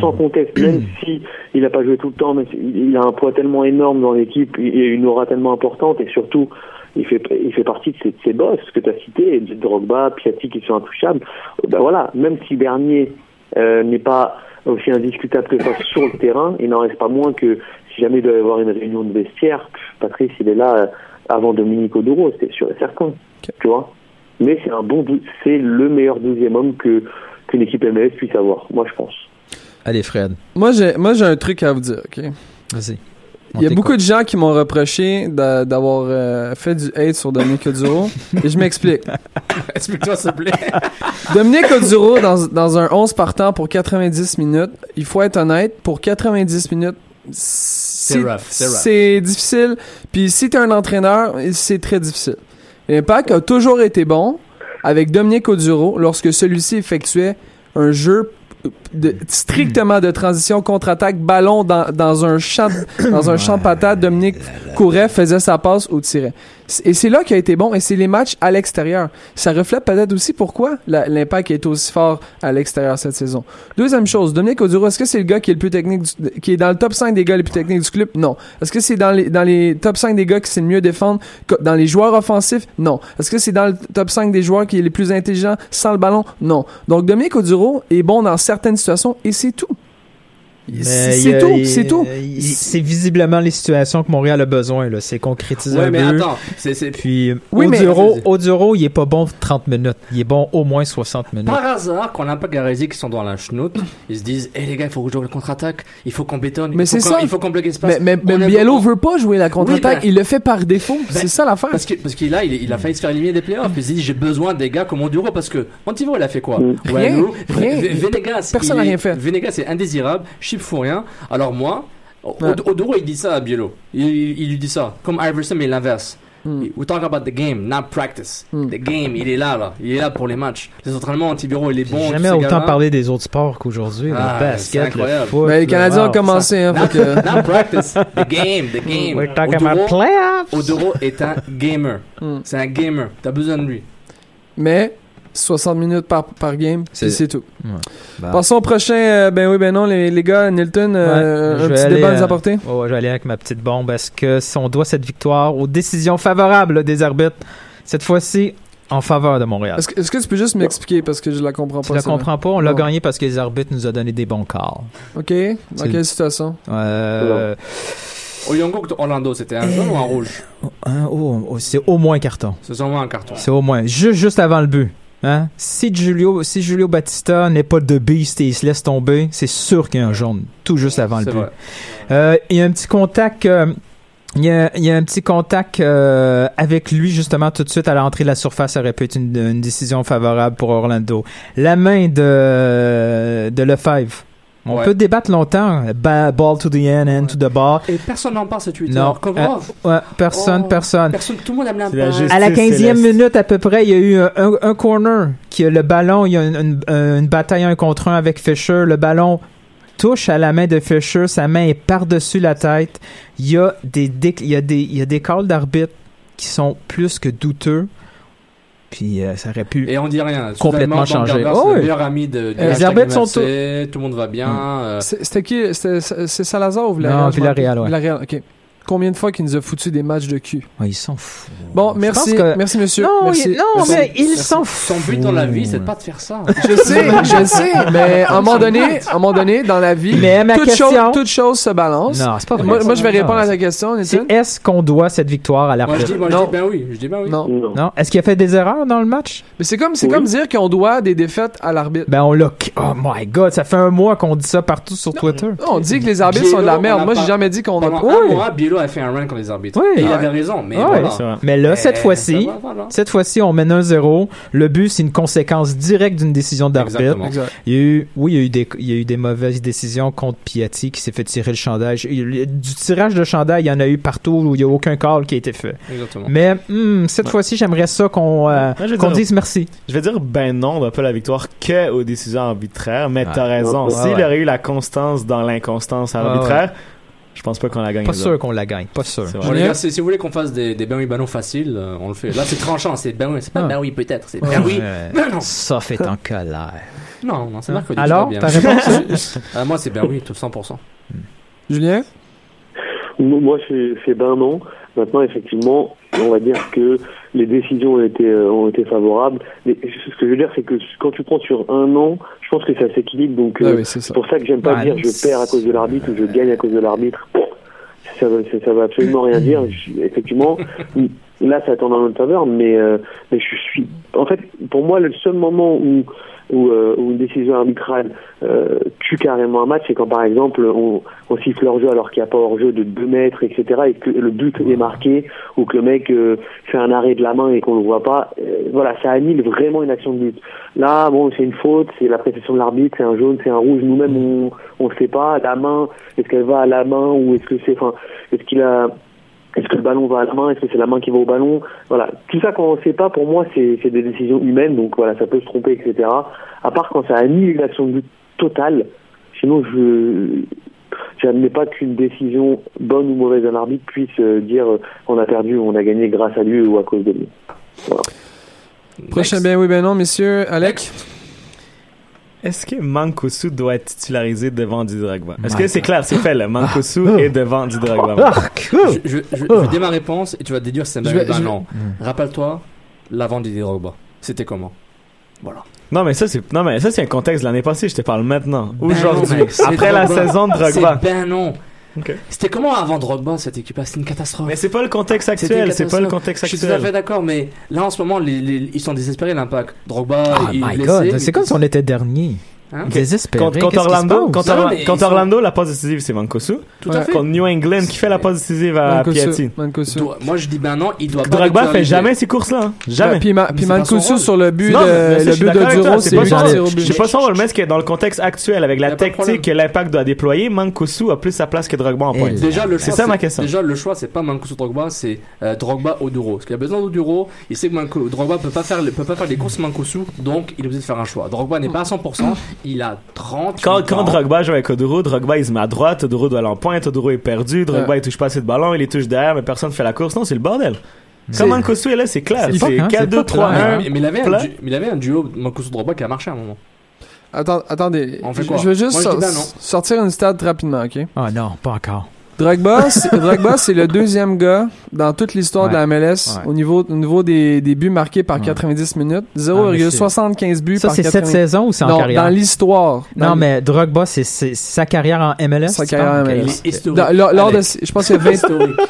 S6: Sans conteste, même *clears throat* si il a pas joué tout le temps, mais il, a un poids tellement énorme dans l'équipe, a une aura tellement importante et surtout, il fait, il fait partie de ces, de ces boss que tu as cités, Drogba, Piatti qui sont intouchables. Ben voilà, même si Bernier euh, n'est pas aussi indiscutable que ça *clears throat* sur le terrain, il n'en reste pas moins que si jamais il doit y avoir une réunion de vestiaire, Patrice, il est là euh, avant Dominique Oduro, c'est sûr et certain. Tu vois Mais c'est un bon, c'est le meilleur douzième homme que qu'une équipe MLS puisse avoir, moi je pense.
S4: Allez, Fred.
S2: Moi, j'ai, moi, j'ai un truc à vous dire, ok?
S4: Vas-y.
S2: Il y a beaucoup de gens qui m'ont reproché d'a- d'avoir euh, fait du hate sur Dominique Oduro. et je m'explique. *laughs*
S3: Explique-toi, s'il te plaît. *laughs*
S2: Dominique Oduro, dans, dans un 11 partant pour 90 minutes, il faut être honnête, pour 90 minutes, c'est
S3: rough, c'est rough.
S2: c'est difficile. Puis si t'es un entraîneur, c'est très difficile. L'Impact a toujours été bon avec Dominique Oduro lorsque celui-ci effectuait un jeu de, strictement de transition contre-attaque, ballon dans, dans un champ dans un champ de patates. Dominique courait, faisait sa passe ou tirait. Et c'est là qu'il a été bon. Et c'est les matchs à l'extérieur. Ça reflète peut-être aussi pourquoi l'impact est aussi fort à l'extérieur cette saison. Deuxième chose, Dominique Oduro, est-ce que c'est le gars qui est le plus technique, qui est dans le top 5 des gars les plus techniques du club? Non. Est-ce que c'est dans les, dans les top 5 des gars qui sait le mieux défendre? Dans les joueurs offensifs? Non. Est-ce que c'est dans le top 5 des joueurs qui est les plus intelligents sans le ballon? Non. Donc Dominique Oduro est bon dans certaines situations et c'est tout. C'est
S4: a-
S2: c'est tout, c'est tout.
S4: C'est visiblement les situations que Montréal a besoin. Là. C'est concrétiser
S3: Ouais,
S4: un
S3: mais attends, c'est, c'est,
S4: Puis
S2: Oui, mais-
S4: Oduro, Oduro, il est pas bon 30 minutes. Il est bon au moins 60 minutes.
S3: Par hasard, quand l'impact Garésie qui sont dans la chenoute, ils se disent, hé les gars, il faut jouer le contre-attaque, il faut qu'on bétonne,
S2: Mais
S3: il faut
S2: c'est ça.
S3: il faut qu'on bloque l'espace.
S2: Mais, mais,
S3: On
S2: mais
S3: a-
S2: Biello
S3: on-
S2: veut pas jouer la contre-attaque,
S3: Oui, ben-
S2: il le fait par défaut. c'est ça l'affaire.
S3: Parce que parce qu'il là, il, il a failli se faire éliminer des playoffs. Il s'est dit, j'ai besoin des gars comme Onduro parce que Montivo, il a fait quoi?
S6: Mm.
S2: Rien,
S3: Venegas,
S2: Personne n'a rien fait.
S3: Venegas est indésirable, Chip fout rien. Alors moi,
S2: Ouais.
S3: Oduro, il dit ça à Biello. Il, il- il lui dit ça. Comme Iverson, mais l'inverse.
S2: Mm.
S3: We talk about the game, not practice.
S2: Mm.
S3: The game, il est là, là. Il est là pour les matchs. Les entraînements, Antibiro, il est
S4: J'ai
S3: bon.
S4: jamais autant parlé des autres sports qu'aujourd'hui.
S3: Ah,
S4: le basket, le foot.
S2: Mais les
S4: le-
S2: Canadiens ont commencé, hein,
S3: Not,
S2: que-
S3: not practice. The game, the game.
S4: We're talking
S3: Oduro-
S4: about playoffs.
S3: Oduro est un gamer.
S2: Mm.
S3: C'est un gamer. T'as besoin de lui.
S2: Mais 60 minutes par, par game,
S4: C'est-
S2: tout.
S4: Bah.
S2: Passons au prochain. euh, ben oui, ben non, les, les gars, Nilton, euh,
S4: Ouais, je
S2: un
S4: vais
S2: petit
S4: aller,
S2: débat à nous
S4: euh,
S2: apporter.
S4: Ouais, ouais, je vais aller avec ma petite bombe. Est-ce que si on doit cette victoire aux décisions favorables là, des arbitres, cette fois-ci en faveur de Montréal?
S2: Est-ce que, tu peux juste m'expliquer parce que je la comprends pas.
S4: la
S2: celle-là.
S4: comprends pas? On l'a gagné parce que les arbitres nous ont donné des bons calls.
S2: Ok. Dans
S4: C'est-
S2: quelle situation?
S4: Euh,
S3: Oyongo contre Orlando, c'était un jaune ou un rouge?
S4: Oh, oh, c'est au moins carton.
S3: C'est sûrement un carton.
S4: C'est au moins. Juste, juste avant le but. Hein? Si Julio, si Julio Batista n'est pas de beast et il se laisse tomber, c'est sûr qu'il y a un jaune. Tout juste avant le but. Euh, il y a un petit contact. euh, il y, a, il y a un petit contact euh, avec lui justement tout de suite à l'entrée de la surface. Ça aurait pu être une, une décision favorable pour Orlando. La main de de Lefebvre. On
S3: Ouais.
S4: peut débattre longtemps. Ba- ball to the end, end to the bar.
S3: Et personne n'en parle ce Twitter.
S4: Non.
S3: Comme,
S4: Euh,
S3: oh,
S4: Ouais, personne,
S3: Oh.
S4: personne.
S3: personne, tout le monde aime
S5: justice.
S4: À la 15e
S5: céleste.
S4: minute à peu près, il y a eu un, un- un corner qui a le ballon, il y a une, une- une bataille un contre un avec Fisher. Le ballon touche à la main de Fisher, sa main est par-dessus la tête. Il y a des, il y a des, il y a des calls d'arbitre qui sont plus que douteux. Puis euh, ça aurait pu.
S3: Et on dit rien.
S4: Complètement.
S3: Baumgartner,
S4: Oh,
S3: c'est
S4: oui.
S3: le meilleur ami de, de
S4: Les
S3: hashtag
S4: arbitres sont
S3: MRC, Tout le monde va bien. euh,
S2: C'est- C'était qui? C'était- C'est Salazar ou Villarreal?
S4: Non. Villarreal, ouais.
S2: Villarreal, ok. Combien de fois qu'il nous a foutu des matchs de cul?
S4: Ouais, ils s'en foutent.
S2: Bon, merci,
S4: que-
S2: merci monsieur.
S4: Non,
S2: merci.
S4: il- non,
S2: Merci.
S4: mais ils
S3: Merci.
S4: s'en
S3: Son
S4: foutent.
S3: but dans la vie, c'est de pas de faire ça.
S2: Je *laughs* sais, je sais, mais à un moment donné, à un moment donné, dans la vie,
S4: Mais ma
S2: toute,
S4: question-
S2: chose, toute chose se balance.
S4: Non, c'est pas vrai.
S2: moi, moi, je vais répondre à ta question,
S4: C'est est-ce qu'on doit cette victoire à
S3: Moi, je
S4: l'arbitre?
S3: dis, moi, je
S2: Non.
S3: dis ben oui. Je dis ben oui.
S2: Non.
S6: Non.
S4: Non? Est-ce qu'il a fait des erreurs dans le match?
S2: Mais c'est comme, c'est
S6: Oui.
S2: comme dire qu'on doit des défaites à l'arbitre.
S4: Ben on l'a. Oh my god, ça fait un mois qu'on dit ça partout sur Twitter.
S2: On dit que les arbitres
S3: Biello,
S2: sont de la merde. Moi, j'ai jamais dit qu'on a
S3: A fait un run contre les arbitres.
S4: Oui.
S3: Et il
S4: Ouais.
S3: avait raison, mais voilà.
S4: Mais là, cette fois-ci,
S3: voilà.
S4: cette fois-ci, on mène 1-0. Le but, c'est une conséquence directe d'une décision d'arbitre. Il y a eu, oui, il y a eu des, il y a eu des mauvaises décisions contre Piatti qui s'est fait tirer le chandail. Il Du tirage de chandail, il y en a eu partout où il n'y a aucun call qui a été fait.
S3: Exactement.
S4: Mais hmm, cette fois-ci, j'aimerais ça qu'on euh,
S5: Ouais,
S4: dise merci.
S5: Je vais dire, ben non, on doit pas la victoire que aux décisions arbitraires, mais t'as raison.
S6: Ouais,
S5: S'il
S4: ouais.
S5: aurait eu la constance dans l'inconstance arbitraire, je pense pas qu'on la gagne.
S4: Pas sûr qu'on la gagne, pas sûr.
S3: Bon,
S5: vrai.
S3: les gars, si, si vous voulez qu'on fasse des, des ben oui, ben non faciles, euh, on le fait. Là, c'est tranchant. C'est ben oui, c'est pas
S4: Ah.
S3: ben oui, peut-être. C'est ben oui, ben non.
S4: Ça fait en colère.
S3: Non, non, c'est mercredi.
S4: Alors,
S3: tout va
S4: ta réponse? *laughs*
S3: Ah, moi, c'est ben oui, tout 100%.
S2: Julien?
S6: Moi, c'est c'est ben non. Maintenant, effectivement, on va dire que les décisions ont été, euh, ont été favorables. Mais ce que je veux dire, c'est que quand tu prends sur un an, je pense que ça s'équilibre. Donc,
S2: Ah
S6: euh,
S2: oui, c'est
S6: pour ça que j'aime pas
S4: Ouais,
S6: dire je perds à cause de l'arbitre ou je gagne à cause de l'arbitre. Ça, veut- ça, ça va absolument rien *laughs* dire. Je- effectivement, là, ça tombe dans notre faveur, mais, euh, mais je suis. En fait, pour moi, le seul moment où où, euh, une décision arbitrale euh, tue carrément un match, c'est quand par exemple on, siffle hors jeu alors qu'il n'y a pas hors jeu de 2 mètres, etc. et que le but est marqué ou que le mec fait un arrêt de la main et qu'on le voit pas. Voilà, ça annule vraiment une action de but. Là, bon, c'est une faute, c'est la précision de l'arbitre, c'est un jaune, c'est un rouge. Nous-mêmes, on on ne sait pas. La main, est-ce qu'elle va à la main ou est-ce que c'est, enfin, est-ce qu'il a est-ce que le ballon va à la main? Est-ce que c'est la main qui va au ballon? Voilà, tout ça quand on ne sait pas, pour moi, c'est c'est des décisions humaines, donc voilà, ça peut se tromper, etc. À part quand ça annule une action de but totale, sinon je j'admets pas qu'une décision bonne ou mauvaise d'un arbitre puisse euh, dire euh, on a perdu, ou on a gagné grâce à lui ou à cause de lui.
S2: Prochain bien oui, ben non, messieurs. Alec?
S5: Est-ce que Mankosu doit être titularisé devant Didier Drogba? Est-ce que c'est clair, c'est fait là? Mankosu
S4: Ah.
S5: est devant Didier Drogba.
S4: Ah,
S3: Je, je, je, je vais dire ma réponse et tu vas déduire ben
S2: je vais-
S3: non. Rappelle-toi, l'avant Didier Drogba. C'était comment? Voilà.
S5: Non, mais ça, c'est, non, mais ça, c'est un contexte de l'année passée, je te parle maintenant.
S3: Ben
S5: Aujourd'hui. après la saison de Drogba.
S3: C'est ben non. C'était comment avant Drogba cette équipe-là C'était une catastrophe.
S5: Mais c'est pas le contexte actuel, c'est pas le
S3: catastrophe.
S5: contexte
S3: Je suis tout à fait
S5: actuel.
S3: d'accord, mais là en ce moment, les, les- ils sont désespérés l'impact. Drogba,
S4: Oh
S3: il
S4: my
S3: blessé.
S4: god, c'est comme si on était dernier.
S3: Hein?
S4: Désespéré.
S5: Contre, Orlando,
S4: passe?
S5: contre, Orlando, la passe décisive, c'est Mankosu.
S3: Tout
S2: Ouais.
S3: à fait.
S5: Contre New England, qui fait la passe décisive à. Piatti.
S3: Moi je dis ben non, il doit pas.
S5: Drogba fait jamais ces courses-là. hein. Jamais.
S2: Ouais, puis Ma-
S3: Mais
S2: puis
S3: c'est pas son
S2: Mankosu
S3: rôle.
S2: sur le but de, le Duro,
S5: c'est
S2: lui qui.
S5: Je sais pas mais ce qui est dans le contexte actuel, avec la tactique que l'impact doit déployer, Mankosu a plus sa place que Drogba en
S4: Et
S5: pointe.
S3: Déjà le
S5: C'est
S3: choix,
S5: ça ma question.
S3: Déjà le choix c'est pas Mankosu Drogba, c'est euh, Drogba Oduro. Parce qu'il a besoin d'Oduro, il sait que Drogba peut pas faire le- peut pas faire les courses Mankosu, donc il est obligé de faire un choix. Drogba n'est pas à 100%, il a 30
S5: Quand, quand Drogba joue avec Oduro, Drogba il se met à droite, Oduro doit aller en pointe, Oduro est perdu, Drogba
S2: Ouais.
S5: il touche pas assez de ballon, il les touche derrière, mais personne fait la course. Non, c'est le bordel.
S2: C'est-
S5: Quand Mankosu est là, c'est clair.
S4: C'est pas
S5: C'est
S4: clair,
S5: 4,
S4: c'est
S5: 2,
S4: pas
S5: 3,
S4: clair.
S5: 1.
S3: mais, mais il avait un
S5: plat.
S3: du- mais il avait un duo Mankosu Drogba qui a marché à un moment.
S2: Attends, attendez.
S3: On fait
S2: Je-
S3: quoi?
S2: Je veux juste
S3: Moi, je ben
S2: sortir une stat rapidement, ok?
S4: Ah non, pas encore.
S2: Drogba, c'est- *laughs* Drogba, c'est le deuxième gars dans toute l'histoire de la MLS
S4: Ouais.
S2: au niveau, au niveau des, des buts marqués par
S4: Ouais.
S2: 90 minutes.
S4: Ah,
S2: 0,75 buts
S4: Ça,
S2: par
S4: c'est
S2: 90
S4: cette saison ou c'est en
S2: Non,
S4: carrière?
S2: dans l'histoire.
S4: Non,
S2: Dans-
S4: mais Drogba, c'est c'est sa carrière en MLS?
S2: Sa carrière en? MLS.
S3: Il est historique.
S2: dans- lors, lors de,
S3: Alex.
S2: je pense qu'il y a 20,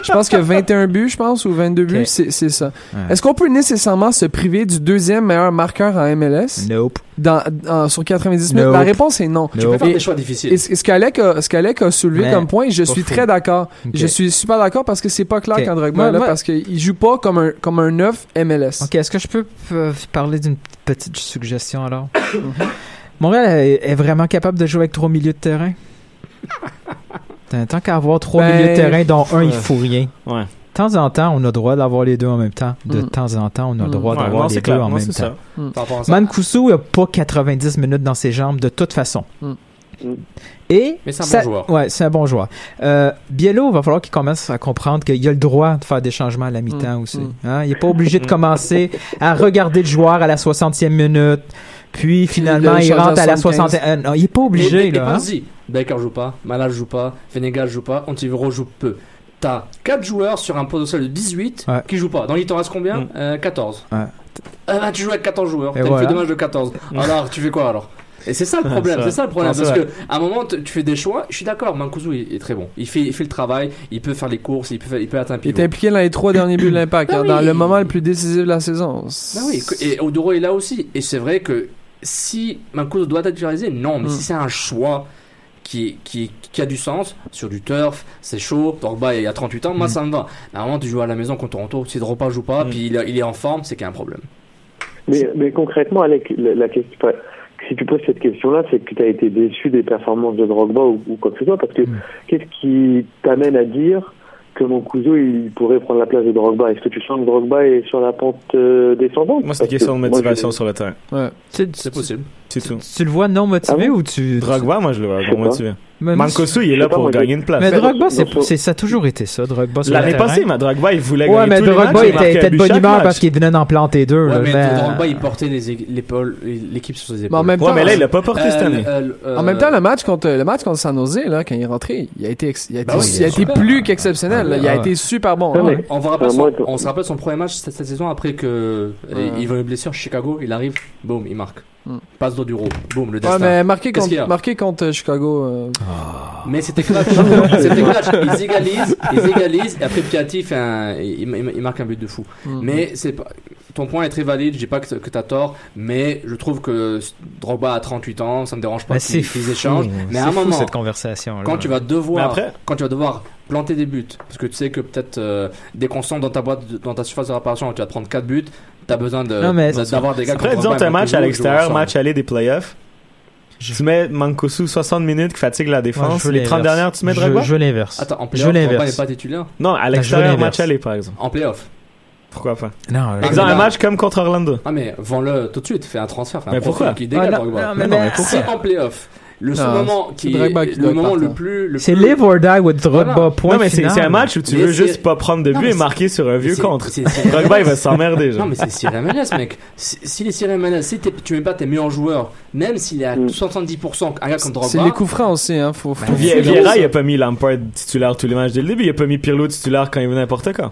S2: je pense qu'il y a 21 buts, je pense, ou 22 buts,
S4: Ok.
S2: c'est c'est ça.
S4: Ouais.
S2: Est-ce qu'on peut nécessairement se priver du deuxième meilleur marqueur en MLS
S4: Nope.
S2: Dans, dans- sur 90 minutes?
S4: Nope.
S2: La réponse est non.
S3: Tu peux faire
S2: Et-
S3: des choix difficiles.
S2: Et ce ce qu'Alec a, ce qu'Alec a soulevé
S4: Mais
S2: comme point, je suis très d'accord.
S4: Ok.
S2: Je suis super d'accord parce que c'est pas clair
S4: Ok.
S2: quand Drogba
S4: Moi-
S2: est là
S4: moi-
S2: parce qu'il joue pas comme un comme un 9 MLS.
S4: Ok, est-ce que je peux euh, parler d'une petite suggestion alors? *laughs* Montréal est, vraiment capable de jouer avec trois milieux de terrain? Tant- *laughs* Tant qu'à avoir trois
S2: Ben,
S4: milieux de terrain, dont un, il faut rien.
S5: Ouais.
S4: De temps en temps, on a le droit d'avoir les deux en même temps. De
S2: Mm.
S4: temps en temps, on a le
S2: Mm.
S4: droit
S5: Ouais,
S4: d'avoir les deux
S5: clair.
S4: en
S5: Non,
S4: même temps.
S5: ça.
S4: Mankusu n'a pas 90 minutes dans ses jambes de toute façon.
S2: Mm.
S6: Mm.
S4: Et
S3: Mais c'est un
S4: ça-
S3: bon joueur.
S4: Ouais, c'est un bon joueur. Euh, Biello, va falloir qu'il commence à comprendre qu'il a le droit de faire des changements à la mi-temps
S2: Mm.
S4: aussi.
S2: Mm.
S4: Hein? Il n'est pas obligé de commencer à regarder le joueur à la 60e minute, puis finalement
S2: le
S4: il rentre à la
S2: 75.
S4: 60e. euh, non, il n'est pas obligé
S3: mais- mais
S4: là. hein.
S3: Baker joue pas, Malal joue pas, Venegas joue pas, Antivero joue peu. T'as 4 joueurs sur un potentiel de 18
S4: Ouais.
S3: qui jouent pas. Donc il t'en reste combien
S5: Mm.
S3: Euh, 14.
S4: Ouais.
S3: Euh, bah, tu joues avec 14 joueurs. T'as
S4: voilà.
S3: feuille de match de 14. Alors tu fais quoi alors? Et c'est ça le problème, *laughs* c'est ça le problème,
S5: Non,
S3: parce que à un moment tu fais des choix. Je suis d'accord, Mankuzu est, très bon. Il fait, il fait le travail, il peut faire les courses, il peut, faire- il peut atteindre
S2: Il est
S3: pivot.
S2: impliqué dans les trois derniers buts de l'impact,
S3: Ben
S2: hein,
S3: oui.
S2: dans le moment le plus décisif de la saison.
S3: Bah oui, et Oduro est là aussi. Et c'est vrai que si Mancuso doit être titularisé, non, mais
S2: Mm.
S3: si c'est un choix qui, qui, qui a du sens, sur du turf, c'est chaud, Drogba il a 38 ans, moi
S4: Mm.
S3: ça me va. Moment, tu joues à la maison contre Toronto, si Drogba joue pas,
S5: Mm.
S3: puis il, il est en forme, c'est qu'il y a un problème.
S6: Mais, mais concrètement, Alec, la, la question, si tu poses cette question-là, c'est que tu as été déçu des performances de Drogba ou, ou quoi que ce soit, parce que
S4: Mm.
S6: qu'est-ce qui t'amène à dire que mon cousin il pourrait prendre la place de Drogba Est-ce que tu sens que Drogba est sur la pente euh, descendante?
S5: Moi, c'est une question de motivation sur le terrain.
S2: Ouais.
S3: C'est possible.
S5: C'est tout.
S4: tu le vois non motivé
S6: Ah bon
S4: ou tu.
S5: Drogba, moi, je le vois non
S6: pas.
S5: motivé.
S4: Mais,
S5: Mankosu, il est là pour gagner une place.
S4: mais Drogba, c'est ça a toujours été ça, Drogba.
S5: L'année passée, mais Drogba, il voulait
S4: Ouais,
S5: gagner
S4: mais
S5: tous les
S4: Drogba
S5: matchs, il
S4: était, de bonne humeur parce qu'il venait d'en planter deux.
S3: Ouais,
S4: là,
S3: mais,
S4: mais-
S3: Drogba il portait les l'équipe sur ses épaules.
S2: Mais en même
S5: Ouais,
S2: temps,
S5: mais là, il l'a pas porté cette
S3: Euh,
S5: année.
S3: euh, euh,
S2: en même temps, le match contre le match contre San Jose, là, quand il est rentré, il a été, ex- il a été,
S3: Bah oui,
S2: il a été plus qu'exceptionnel. Il a
S4: Ah.
S2: été super bon.
S6: Ouais,
S2: hein.
S6: mais-
S3: On,
S6: Euh,
S3: se rappelle son premier match cette, saison après que
S2: Ouais.
S3: il va une blessure à Chicago, il arrive, boum, il marque.
S2: Hmm.
S3: Passe d'eau du roux. Boum, le
S2: Ouais,
S3: destin.
S2: mais marqué
S3: Qu'est-ce qu'il y
S2: contre,
S3: a
S2: marqué contre euh, Chicago. euh,
S3: Mais c'était clutch. *laughs* c'était clutch. Ils égalisent, ils égalisent, et après Piatti fait un, il, il- il marque un but de fou.
S2: Mhm.
S3: Mais c'est pas, ton point est très valide, je dis pas que, que t'as tort, mais je trouve que Drogba a 38 ans, ça me dérange pas
S4: Mais
S3: qu'ils
S4: c'est
S3: qu'ils
S4: fou.
S3: échangent. Mais à un
S4: C'est fou,
S3: moment,
S4: cette conversation.
S3: quand tu vas
S5: Mais
S3: devoir,
S5: après-
S3: quand tu vas devoir planter des buts, parce que tu sais que peut-être euh, dès qu'on sent dans ta boîte, dans ta surface de réparation, tu vas te prendre 4 buts, t'as besoin de
S4: Non, mais-
S3: de- d'avoir des gars. Comme
S5: disons, un match à l'extérieur, match aller des playoffs. Tu mets Mankosu 60 minutes qui fatigue la défense.
S4: je
S5: les 30
S4: l'inverse.
S5: dernières, tu mets
S4: Je-
S5: Drogba?
S4: Je veux l'inverse.
S3: Attends, en
S4: Je
S3: playoff, Drogba n'est pas titulaire?
S5: Non, à
S4: je
S5: l'extérieur, match aller, par exemple.
S3: En playoff.
S5: Pourquoi pas?
S4: Non,
S3: Ah,
S5: Exemple,
S3: mais
S5: un match comme contre Orlando.
S3: Ah mais vends-le tout de suite, fais un transfert, fais un
S5: Mais
S3: profil
S5: pourquoi?
S3: qui dégage
S4: Ah, non,
S3: Drogba.
S4: non, mais-
S5: Non, mais
S4: mais-
S3: Si en playoff, le seul
S2: Non,
S3: moment
S2: c'est
S3: qui
S2: doit
S3: le moment le plus le
S4: C'est
S3: plus-
S4: live or die with Drogba,
S3: Voilà.
S4: point
S5: non, mais c'est c'est un match où tu
S3: Mais
S5: veux
S3: c'est-
S5: juste pas prendre de but et
S3: c'est-
S5: marquer sur un vieux
S3: c'est-
S5: contre.
S3: c'est- c'est-
S5: Drogba, il va s'emmerder.
S3: Non mais c'est Cyril Menez mec. Si, si les Cyril si tu mets pas tes meilleurs joueurs, même s'il est à
S6: Mm.
S3: 70%, un gars comme
S2: C'est
S3: Drogba.
S2: les coups francs aussi, hein. Faut, faut-
S5: Vieira, il a pas mis Lampard titulaire tous les matchs dès le début. Il a pas mis Pirlo titulaire quand il venait n'importe quand.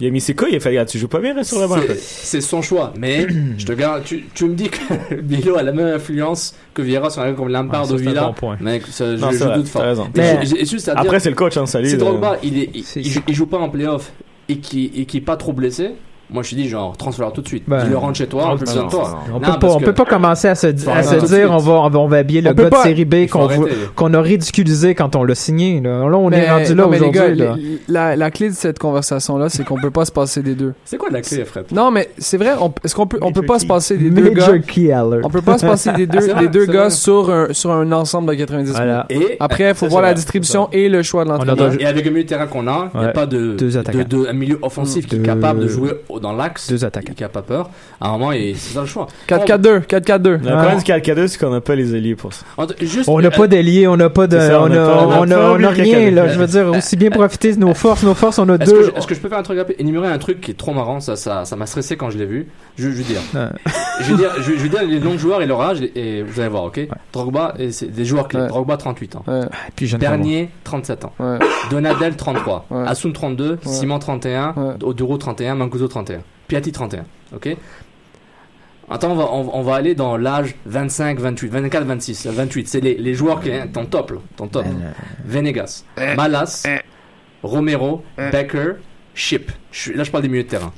S5: Il a mis ses couilles, il a fait, Ah, tu joues pas bien, reste sur le banc. un peu.
S3: C'est c'est son choix, mais *clears throat* je te garde, tu, tu me dis que *laughs* Bilo a la même influence que Vieira sur un gars comme Lampard
S4: ça,
S3: ou
S4: c'est un
S3: Villa.
S4: bon point.
S3: Mec, ça, je,
S5: Non,
S3: je
S5: c'est
S3: doute fort.
S4: Mais-
S3: juste à dire,
S5: Après, c'est le coach, hein, salut.
S3: si
S5: de-
S3: Drogba, il, est, il,
S4: C'est-
S3: il joue, il joue pas en playoff et qui et qui est pas trop blessé, moi je te dis genre transfert tout de suite.
S4: Ben,
S3: tu le rentres chez toi, on
S5: non,
S3: toi.
S4: On
S3: Non,
S4: peut pas, on peut pas commencer à se, à se dire on va, on va, on va habiller le
S2: On
S4: gars
S2: pas-
S4: de série B qu'on qu'on a ridiculisé quand on l'a signé. Là, Là, on est rendu là aujourd'hui.
S2: la, la clé de cette conversation-là, c'est qu'on peut pas se passer des deux.
S3: C'est quoi la clé, Fred?
S2: Non, mais c'est vrai, on- est-ce qu'on peut, on peut pas se passer des deux gars?
S4: Major key alert.
S2: On peut pas se passer des *laughs* deux, des deux gars sur un, sur un ensemble de 90 minutes.
S4: Voilà.
S3: Et
S2: Après, il faut voir la distribution et le choix de l'entraîneur.
S3: Et avec le milieu de terrain qu'on a, il n'y a pas de,
S4: Deux
S3: de,
S4: attaquants.
S3: de- un milieu offensif qui est capable de jouer au- dans l'axe,
S4: Deux attaquants.
S3: qui a pas peur. À un moment, et c'est ça le choix.
S2: 4-4-2, 4-4-2.
S5: Le problème du 4K2, c'est qu'on n'a pas les alliés pour ça.
S4: On n'a pas d'alliés, on n'a pas de, on
S5: on
S4: a, rien, là. Je veux dire, aussi bien profiter de nos forces. Nos forces, on a deux.
S3: est-ce que je peux faire un truc rapide? Énumérer un truc qui est trop marrant, ça ça ça m'a stressé quand je l'ai vu. Je, je veux dire. Je veux dire, je, je veux dire les noms de joueurs et leur âge et, vous allez voir, ok? Drogba, et c'est des joueurs clés.
S2: Ouais.
S3: Drogba 38 ans.
S4: Puis
S3: Bernier 37 ans. Donadel 33.
S2: Ouais.
S3: Assun 32,
S2: Ouais.
S3: Simon 31,
S2: Ouais.
S3: Oduro 31, Mancuso 31. Piatti 31. Ok Attends, on va, on, on va aller dans l'âge 25, 28, 24, 26, 28. C'est les, les joueurs qui sont ton top, là, ton top. Venegas, Malas, Romero, Becker, suis- là, je parle des milieux de terrain.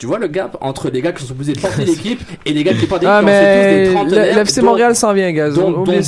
S3: Tu vois le gap entre les gars qui sont supposés porter *laughs* l'équipe et les gars qui portent l'équipe
S2: Ah,
S3: qui ont fait tous
S2: mais
S3: des trentenaires,
S2: l'FC Montréal s'en vient, gars.
S3: dont, deux,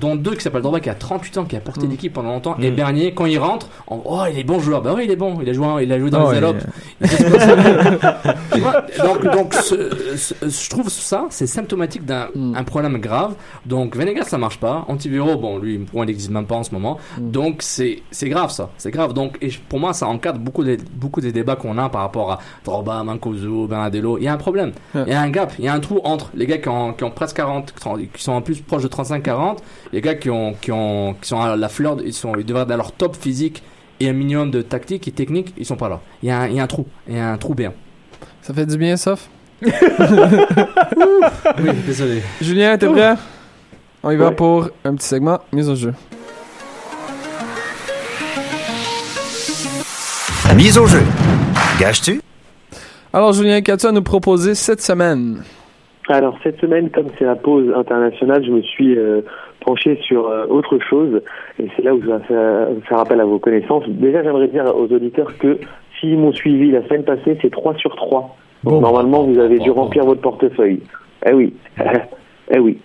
S3: dont deux qui s'appellent Drogba qui a 38 ans, qui a porté
S2: Mm.
S3: l'équipe pendant longtemps, et
S5: Mm.
S3: Bernier, quand il rentre, on- oh il est bon joueur, bah oui il est bon, il a joué, il a joué dans
S4: Oh,
S3: les
S4: ouais. *laughs*
S3: Tu vois, donc donc ce- ce- je trouve ça c'est symptomatique d'un
S2: Mm.
S3: un problème grave. Donc Venegas ça marche pas, Antivero bon lui pour moi il n'existe même pas en ce moment. Donc c'est c'est grave ça, c'est grave. Donc et pour moi ça encadre beaucoup des beaucoup des débats qu'on a par rapport à Drogba, Il y a un problème, il y a un gap, il y a un trou entre les gars qui ont, qui ont presque 40, qui sont en plus proches de 35-40, les gars qui ont qui ont qui sont à la fleur, ils sont ils devraient être à leur top physique et un minimum de tactique et technique, ils sont pas là. Il y a un, il y a un trou, il y a un trou bien.
S2: Ça fait du bien, Sof. *laughs*
S3: Oui, désolé.
S2: Julien, t'es prêt? On y va pour un petit segment, mise au jeu.
S8: Mise au jeu. Gages-tu?
S2: Alors, Julien, qu'as-tu à nous proposer cette semaine?
S6: Alors cette semaine, comme c'est la pause internationale, je me suis euh, penché sur euh, autre chose et c'est là où je vais faire, faire appel à vos connaissances. Déjà, j'aimerais dire aux auditeurs que s'ils m'ont suivi la semaine passée, c'est 3 sur 3. Donc
S4: Bon.
S6: normalement, vous avez dû remplir votre portefeuille. Eh oui, *laughs* eh oui.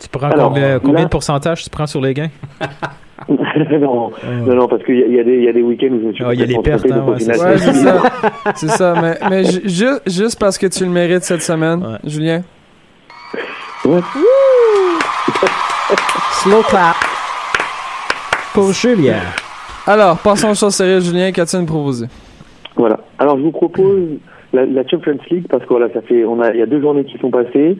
S4: Tu prends
S6: Alors,
S4: combien, combien
S6: là-
S4: de pourcentage tu prends sur les gains? *laughs*
S6: non, non, non, parce qu'il y, y a des, il y a des week-ends où je me suis
S4: Ah, il y a les pertes, hein, ouais,
S6: c'est-
S2: ça. *laughs* C'est ça, mais, mais ju- ju- juste parce que tu le mérites cette semaine,
S4: Ouais.
S2: Julien.
S6: Ouais.
S4: Slow clap. Pour Julien.
S2: Alors, passons aux choses sérieuses, Julien, qu'as-tu à nous proposer?
S6: Voilà. Alors je vous propose la, la Champions League parce que voilà, ça fait, on a, il y a deux journées qui sont passées.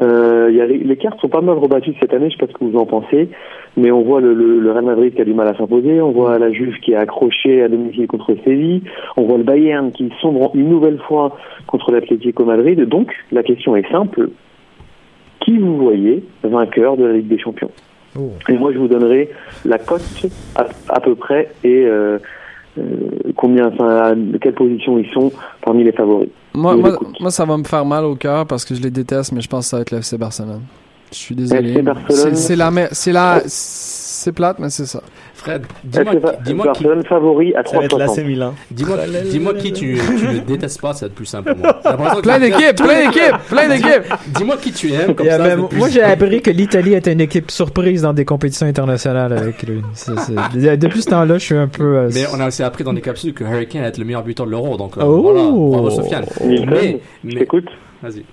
S6: Euh, y a les, les cartes sont pas mal rebattues cette année. Je sais pas ce que vous en pensez, mais on voit le, le, le Real Madrid qui a du mal à s'imposer. On voit la Juve qui est accrochée à domicile contre Séville. On voit le Bayern qui sombre une nouvelle fois contre l'Atlético Madrid. Donc la question est simple qui vous voyez vainqueur de la Ligue des Champions?
S4: Oh.
S6: Et moi je vous donnerai la cote à, à peu près et euh, euh, combien, enfin, quelle position ils sont parmi les favoris.
S2: Moi, moi, ça va me faire mal au cœur parce que je les déteste, mais je pense que ça va être le FC Barcelone. Je suis désolé. C'est la, c'est la, c'est plate, mais c'est ça.
S3: Fred, dis-moi
S6: FC Bar-
S3: dis-moi qui,
S6: Barcelone favori à
S5: Ça va être l'AC
S6: 3,60.
S5: Milan.
S3: dis-moi, qui tu, tu ne détestes pas, ça va être plus simple pour moi.
S2: Plein d'équipes, plein d'équipes, plein d'équipes.
S3: Dis-moi qui tu aimes, comme ça.
S4: moi,
S3: être plus
S4: moi, j'ai appris que l'Italie était une équipe surprise dans des compétitions internationales avec lui. C'est- c'est- Depuis ce temps-là, je suis un peu. euh,
S3: Mais on a aussi appris dans des capsules que Harry Kane va être le meilleur buteur de l'Euro, donc euh,
S4: Oh.
S3: voilà, bravo Sofiane. Mais, mais,
S6: t'écoute.
S3: vas-y.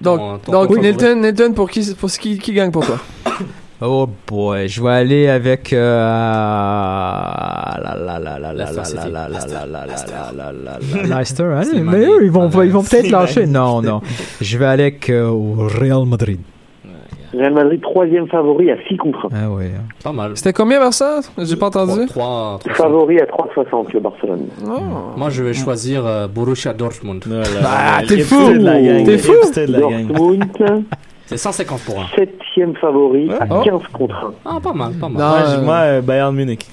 S2: Donc,
S3: Ton- ton
S2: donc. Nathan, Nathan, pour qui, pour qui, qui gagne pour toi?
S4: Oh boy, je vais aller avec. Euh... La la la la la la
S3: Leicester
S4: la
S3: City.
S4: la la
S3: Leicester.
S4: la la
S3: Leicester.
S4: la la la Leicester, hein,
S3: Slimani.
S4: mais eux, ils vont,
S3: Ah,
S4: ils vont peut-être lâcher. Non, non. Je vais aller avec euh, au Real Madrid.
S6: Real Madrid, troisième favori à 6 contre 1.
S4: Ah ouais. hein.
S3: Pas mal.
S2: C'était combien vers ça? J'ai pas entendu.
S3: 3,
S6: Favori à 3,60 le Barcelone.
S2: Oh.
S3: Moi, je vais choisir euh, Borussia Dortmund.
S5: Voilà,
S2: Ah, t'es fou! T'es fou!
S6: Dortmund,
S3: C'est 150 pour un.
S6: septième favori à
S2: Oh.
S6: 15 contre 1.
S3: Ah, pas mal, pas mal.
S2: Non.
S5: Moi,
S2: euh,
S5: euh, Bayern Munich.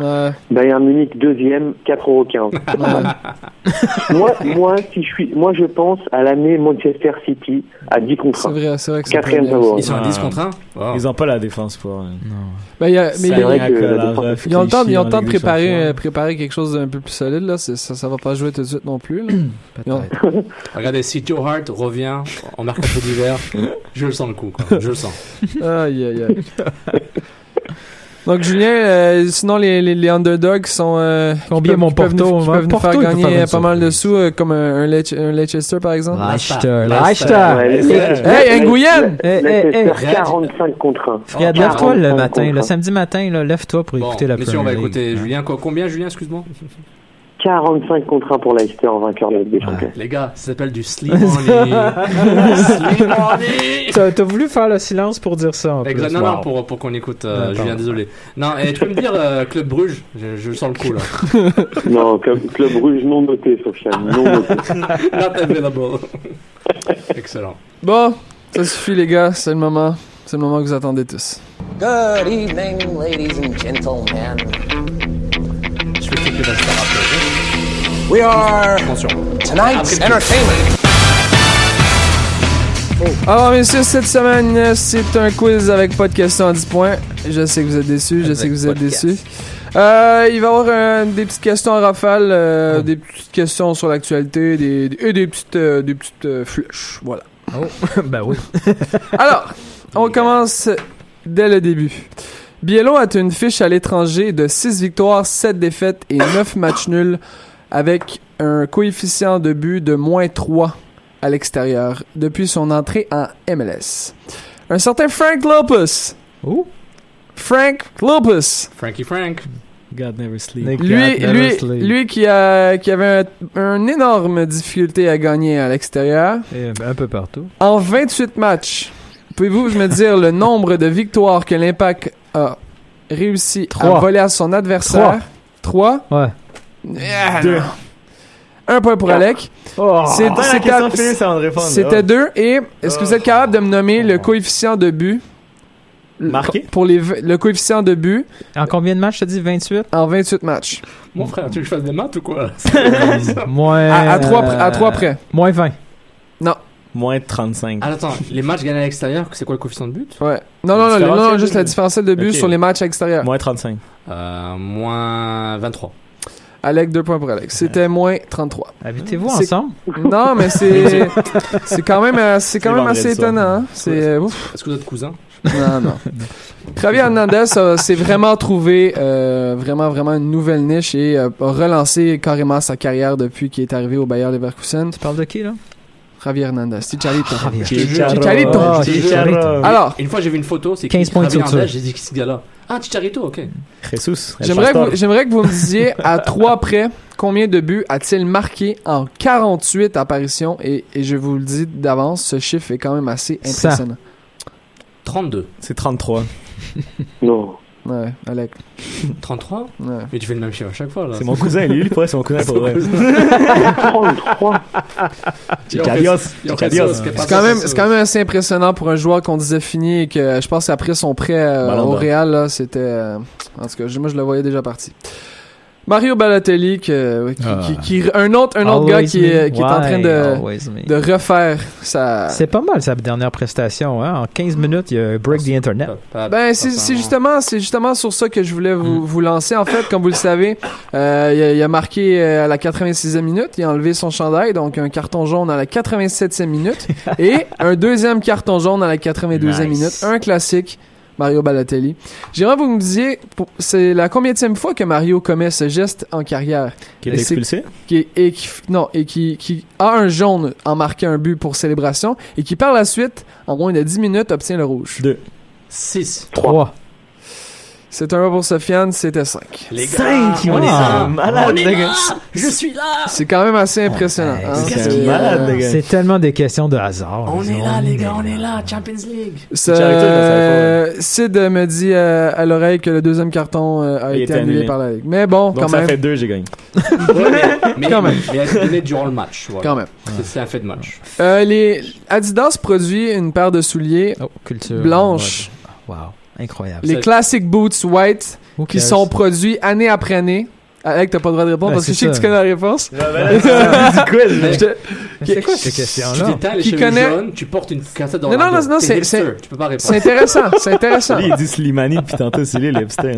S2: Ouais.
S6: Bayern Munich, deuxième, 4,15 *laughs* moi, moi, si je suis, moi, je pense à l'année Manchester City à 10 contre
S2: C'est
S6: 1.
S2: vrai, c'est vrai que c'est
S6: Quatrième.
S3: Ils sont à
S5: Ah.
S3: 10 contre 1
S5: Ils ont pas la défense pour. euh,
S2: Ben, il y a, mais il y a-
S6: vrai que
S2: ils ont le temps, ils ont temps de préparer, euh, préparer quelque chose d'un peu plus solide, là. C'est- Ça, ça va pas jouer tout de suite non plus, *clears throat* ont-. *laughs*
S3: Regardez, si Joe Hart revient en mercato d'hiver, je le sens le coup, quoi. Je le sens.
S2: Aïe, aïe, aïe. *laughs* Donc, Julien, euh, sinon, les, les, les underdogs sont. Euh,
S4: Combien mon
S2: peuvent- qui peuvent
S4: Porto,
S2: nous-
S4: hein?
S2: peuvent
S4: Porto,
S2: faire gagner
S4: faire
S2: euh, pas mal de sous, euh, comme un, un, Lech- un Leicester, par exemple.
S4: Leicester,
S3: Leicester.
S2: Hey, Nguyen!
S4: Eh, eh,
S6: Leicester,
S4: eh.
S6: 45 contre 1.
S4: Fred, lève-toi le
S6: 45
S4: matin, le
S6: 1.
S4: samedi matin, là, lève-toi pour
S3: Bon,
S4: écouter la
S3: messieurs, on
S4: Premier
S3: va
S4: League.
S3: écouter. Julien. Combien, Julien, excuse-moi?
S6: 45 contre 1 pour Leicester en vainqueur de la Ligue des Champions.
S3: Les gars, ça s'appelle du sleep *laughs* money.
S4: T'as voulu faire le silence pour dire ça en plus.
S3: Exact. Non, non,
S4: Wow.
S3: pour, pour qu'on écoute euh. Julien, désolé. Non, et tu peux me dire euh, Club Bruges je, je sens le coup là. *laughs*
S6: Non, Club, Club Bruges non noté, Sofiane, non noté. *laughs*
S3: Not available. Excellent.
S2: Bon, ça suffit, les gars. C'est le moment. C'est le moment que vous attendez tous.
S9: Good evening, ladies and gentlemen.
S3: Je Star après.
S9: We are
S3: Attention.
S9: tonight's entertainment.
S2: Alors, messieurs, cette semaine, c'est un quiz avec pas de questions à 10 points. Je sais que vous êtes déçus, je
S4: Avec
S2: sais que vous êtes déçus. Euh, il va y avoir euh, des petites questions en rafale, euh,
S4: Oh.
S2: des petites questions sur l'actualité des, des- et des petites, euh, des petites euh, flèches. Voilà. *laughs*
S4: ben oui. *laughs*
S2: Alors, on commence dès le début. Biello a une fiche à l'étranger de 6 victoires, 7 défaites et 9 matchs nuls avec un coefficient de but de moins 3 à l'extérieur depuis son entrée en MLS. Un certain Frank Lopez.
S4: Oh.
S2: Frank Lopez.
S3: Frankie Frank.
S5: God never sleep.
S2: Lui,
S4: never
S2: lui,
S4: sleep.
S2: lui qui, a, qui avait un, un énorme difficulté à gagner à l'extérieur.
S4: Et un peu partout.
S2: En 28 matchs, pouvez-vous me dire le nombre de victoires que l'Impact a réussi
S4: Trois.
S2: à voler à son adversaire? 3.
S4: Ouais.
S5: Deux.
S2: Un point pour Alec.
S4: Oh.
S5: Attends, la
S2: c'était-
S5: Oh.
S2: deux. Et est-ce que vous êtes capable de me nommer le coefficient de but?
S5: Marqué?
S2: Pour les, le coefficient de but?
S4: En combien de matchs, t'as dit? 28
S2: en 28 matchs.
S3: Mon frère, tu veux que je fasse des maths ou quoi? *laughs*
S4: Moins.
S2: À, à, trois,
S4: euh,
S2: pr- à trois près.
S4: Moins 20.
S5: Moins de 35.
S3: Ah, attends, les matchs gagnés à l'extérieur, c'est quoi le coefficient de but?
S2: Ouais. Non, non, non, non, non, juste la différentielle de but sur les matchs extérieurs.
S5: Moins 35.
S3: euh, Moins 23.
S2: Alec, deux points pour Alex. C'était moins 33.
S4: Habitez-vous
S2: C'est-
S4: ensemble?
S2: Non, mais *laughs* c'est c'est quand même euh, c'est quand
S5: C'est
S2: même
S5: vendredi
S2: assez
S5: soir.
S2: étonnant. hein. C'est euh, ouf.
S3: Est-ce que vous êtes cousins?
S2: Non non. *laughs* Javier Hernandez s'est vraiment trouvé euh, vraiment vraiment une nouvelle niche et euh, a relancé carrément sa carrière depuis qu'il est arrivé au Bayer Leverkusen.
S4: Tu parles de qui, là?
S2: Javier Hernandez, Chicharito.
S4: Javier.
S2: Chicharito.
S4: Ah,
S5: Chicharito.
S2: Alors,
S3: Une fois, j'ai vu une photo, c'est
S4: 15 points de
S3: J'ai dit qui c'est ce gars-là Ah, Chicharito, ok.
S5: Jesus.
S2: J'aimerais que, vous, j'aimerais que vous me disiez à trois près combien de buts a-t-il marqué en 48 apparitions? Et, et je vous le dis d'avance, ce chiffre est quand même assez
S4: Ça.
S2: impressionnant.
S3: 32.
S5: C'est 33.
S6: Non.
S2: Ouais, Alec. *laughs*
S3: 33
S2: Ouais.
S3: Mais tu fais le même chiffre à chaque fois là.
S5: C'est mon cousin, lui, vrai, c'est mon cousin pour vrai.
S6: 33
S5: Chicarios. Chicarios.
S2: C'est quand même, c'est quand même assez impressionnant pour un joueur qu'on disait fini et que je pense qu'après son prêt euh, au. Real, là, c'était, euh, en tout cas, moi je le voyais déjà parti. Mario Balotelli, que- qui,
S4: Ah.
S2: qui- qui- un autre, un autre gars qui qui est en train de, de refaire sa.
S4: C'est pas mal sa dernière prestation. Hein? En 15 minutes, il y a un break the internet.
S2: Ben, c'est justement, c'est justement sur ça que je voulais vous,
S4: Mm.
S2: vous lancer. En fait, comme vous le savez, euh, il, a, il a marqué euh, à la 86e minute, il a enlevé son chandail, donc un carton jaune à la 87e minute *laughs* et un deuxième carton jaune à la 82e
S5: Nice.
S2: minute. Un classique, Mario Balotelli. J'aimerais que vous me disiez, c'est la combienième fois que Mario commet ce geste en carrière
S5: Qui est expulsé?
S2: qui et qui, non, et qui, qui a un jaune en marquant un but pour célébration et qui par la suite, en moins de 10 minutes, obtient le rouge.
S5: Deux.
S3: 6.
S4: 3.
S2: C'est un 1 pour Sofiane, c'était 5.
S3: Les gars,
S5: Cinq,
S3: on
S5: on
S3: est là.
S5: malade,
S3: On est
S5: les
S3: là.
S5: gars.
S3: Je suis là.
S2: C'est quand même assez impressionnant.
S4: ouais,
S2: hein.
S5: c'est malade, les gars.
S4: C'est tellement des questions de hasard.
S3: On est là, les gars, on est là. Champions League.
S2: ça-
S5: ça
S2: euh, Sid me dit euh, à l'oreille que le deuxième carton euh, a été annulé
S5: annulé.
S2: par la Ligue. Mais bon,
S5: Donc
S2: quand
S5: ça
S2: même.
S5: fait deux, j'ai gagné. *laughs*
S3: Ouais, mais,
S2: Quand même.
S3: mais elle a donné durant le match. voilà.
S2: Quand même.
S3: C'est- C'est un fait de match.
S2: Euh, les Adidas produit une paire de souliers
S4: Oh, culture.
S2: blanches,
S4: Wow. Incroyable.
S2: les Classic Boots White,
S4: Who
S2: qui
S4: cares?
S2: sont produits année après année. Alec, t'as pas le droit de répondre
S4: Ben,
S2: parce que je
S4: c'est
S2: sais que tu connais la réponse.
S5: ben,
S2: te- *laughs*
S4: C'est quoi
S3: t'étales les
S2: Qui
S3: cheveux
S2: connaît-
S3: jaunes, tu portes une cassette dans
S2: Non, non, non, non, c'est- c'est-
S3: Tu peux pas
S2: C'est
S3: répondre.
S2: intéressant, c'est intéressant.
S5: Lui, il dit Slimani depuis tantôt, c'est lui, l'Epstein.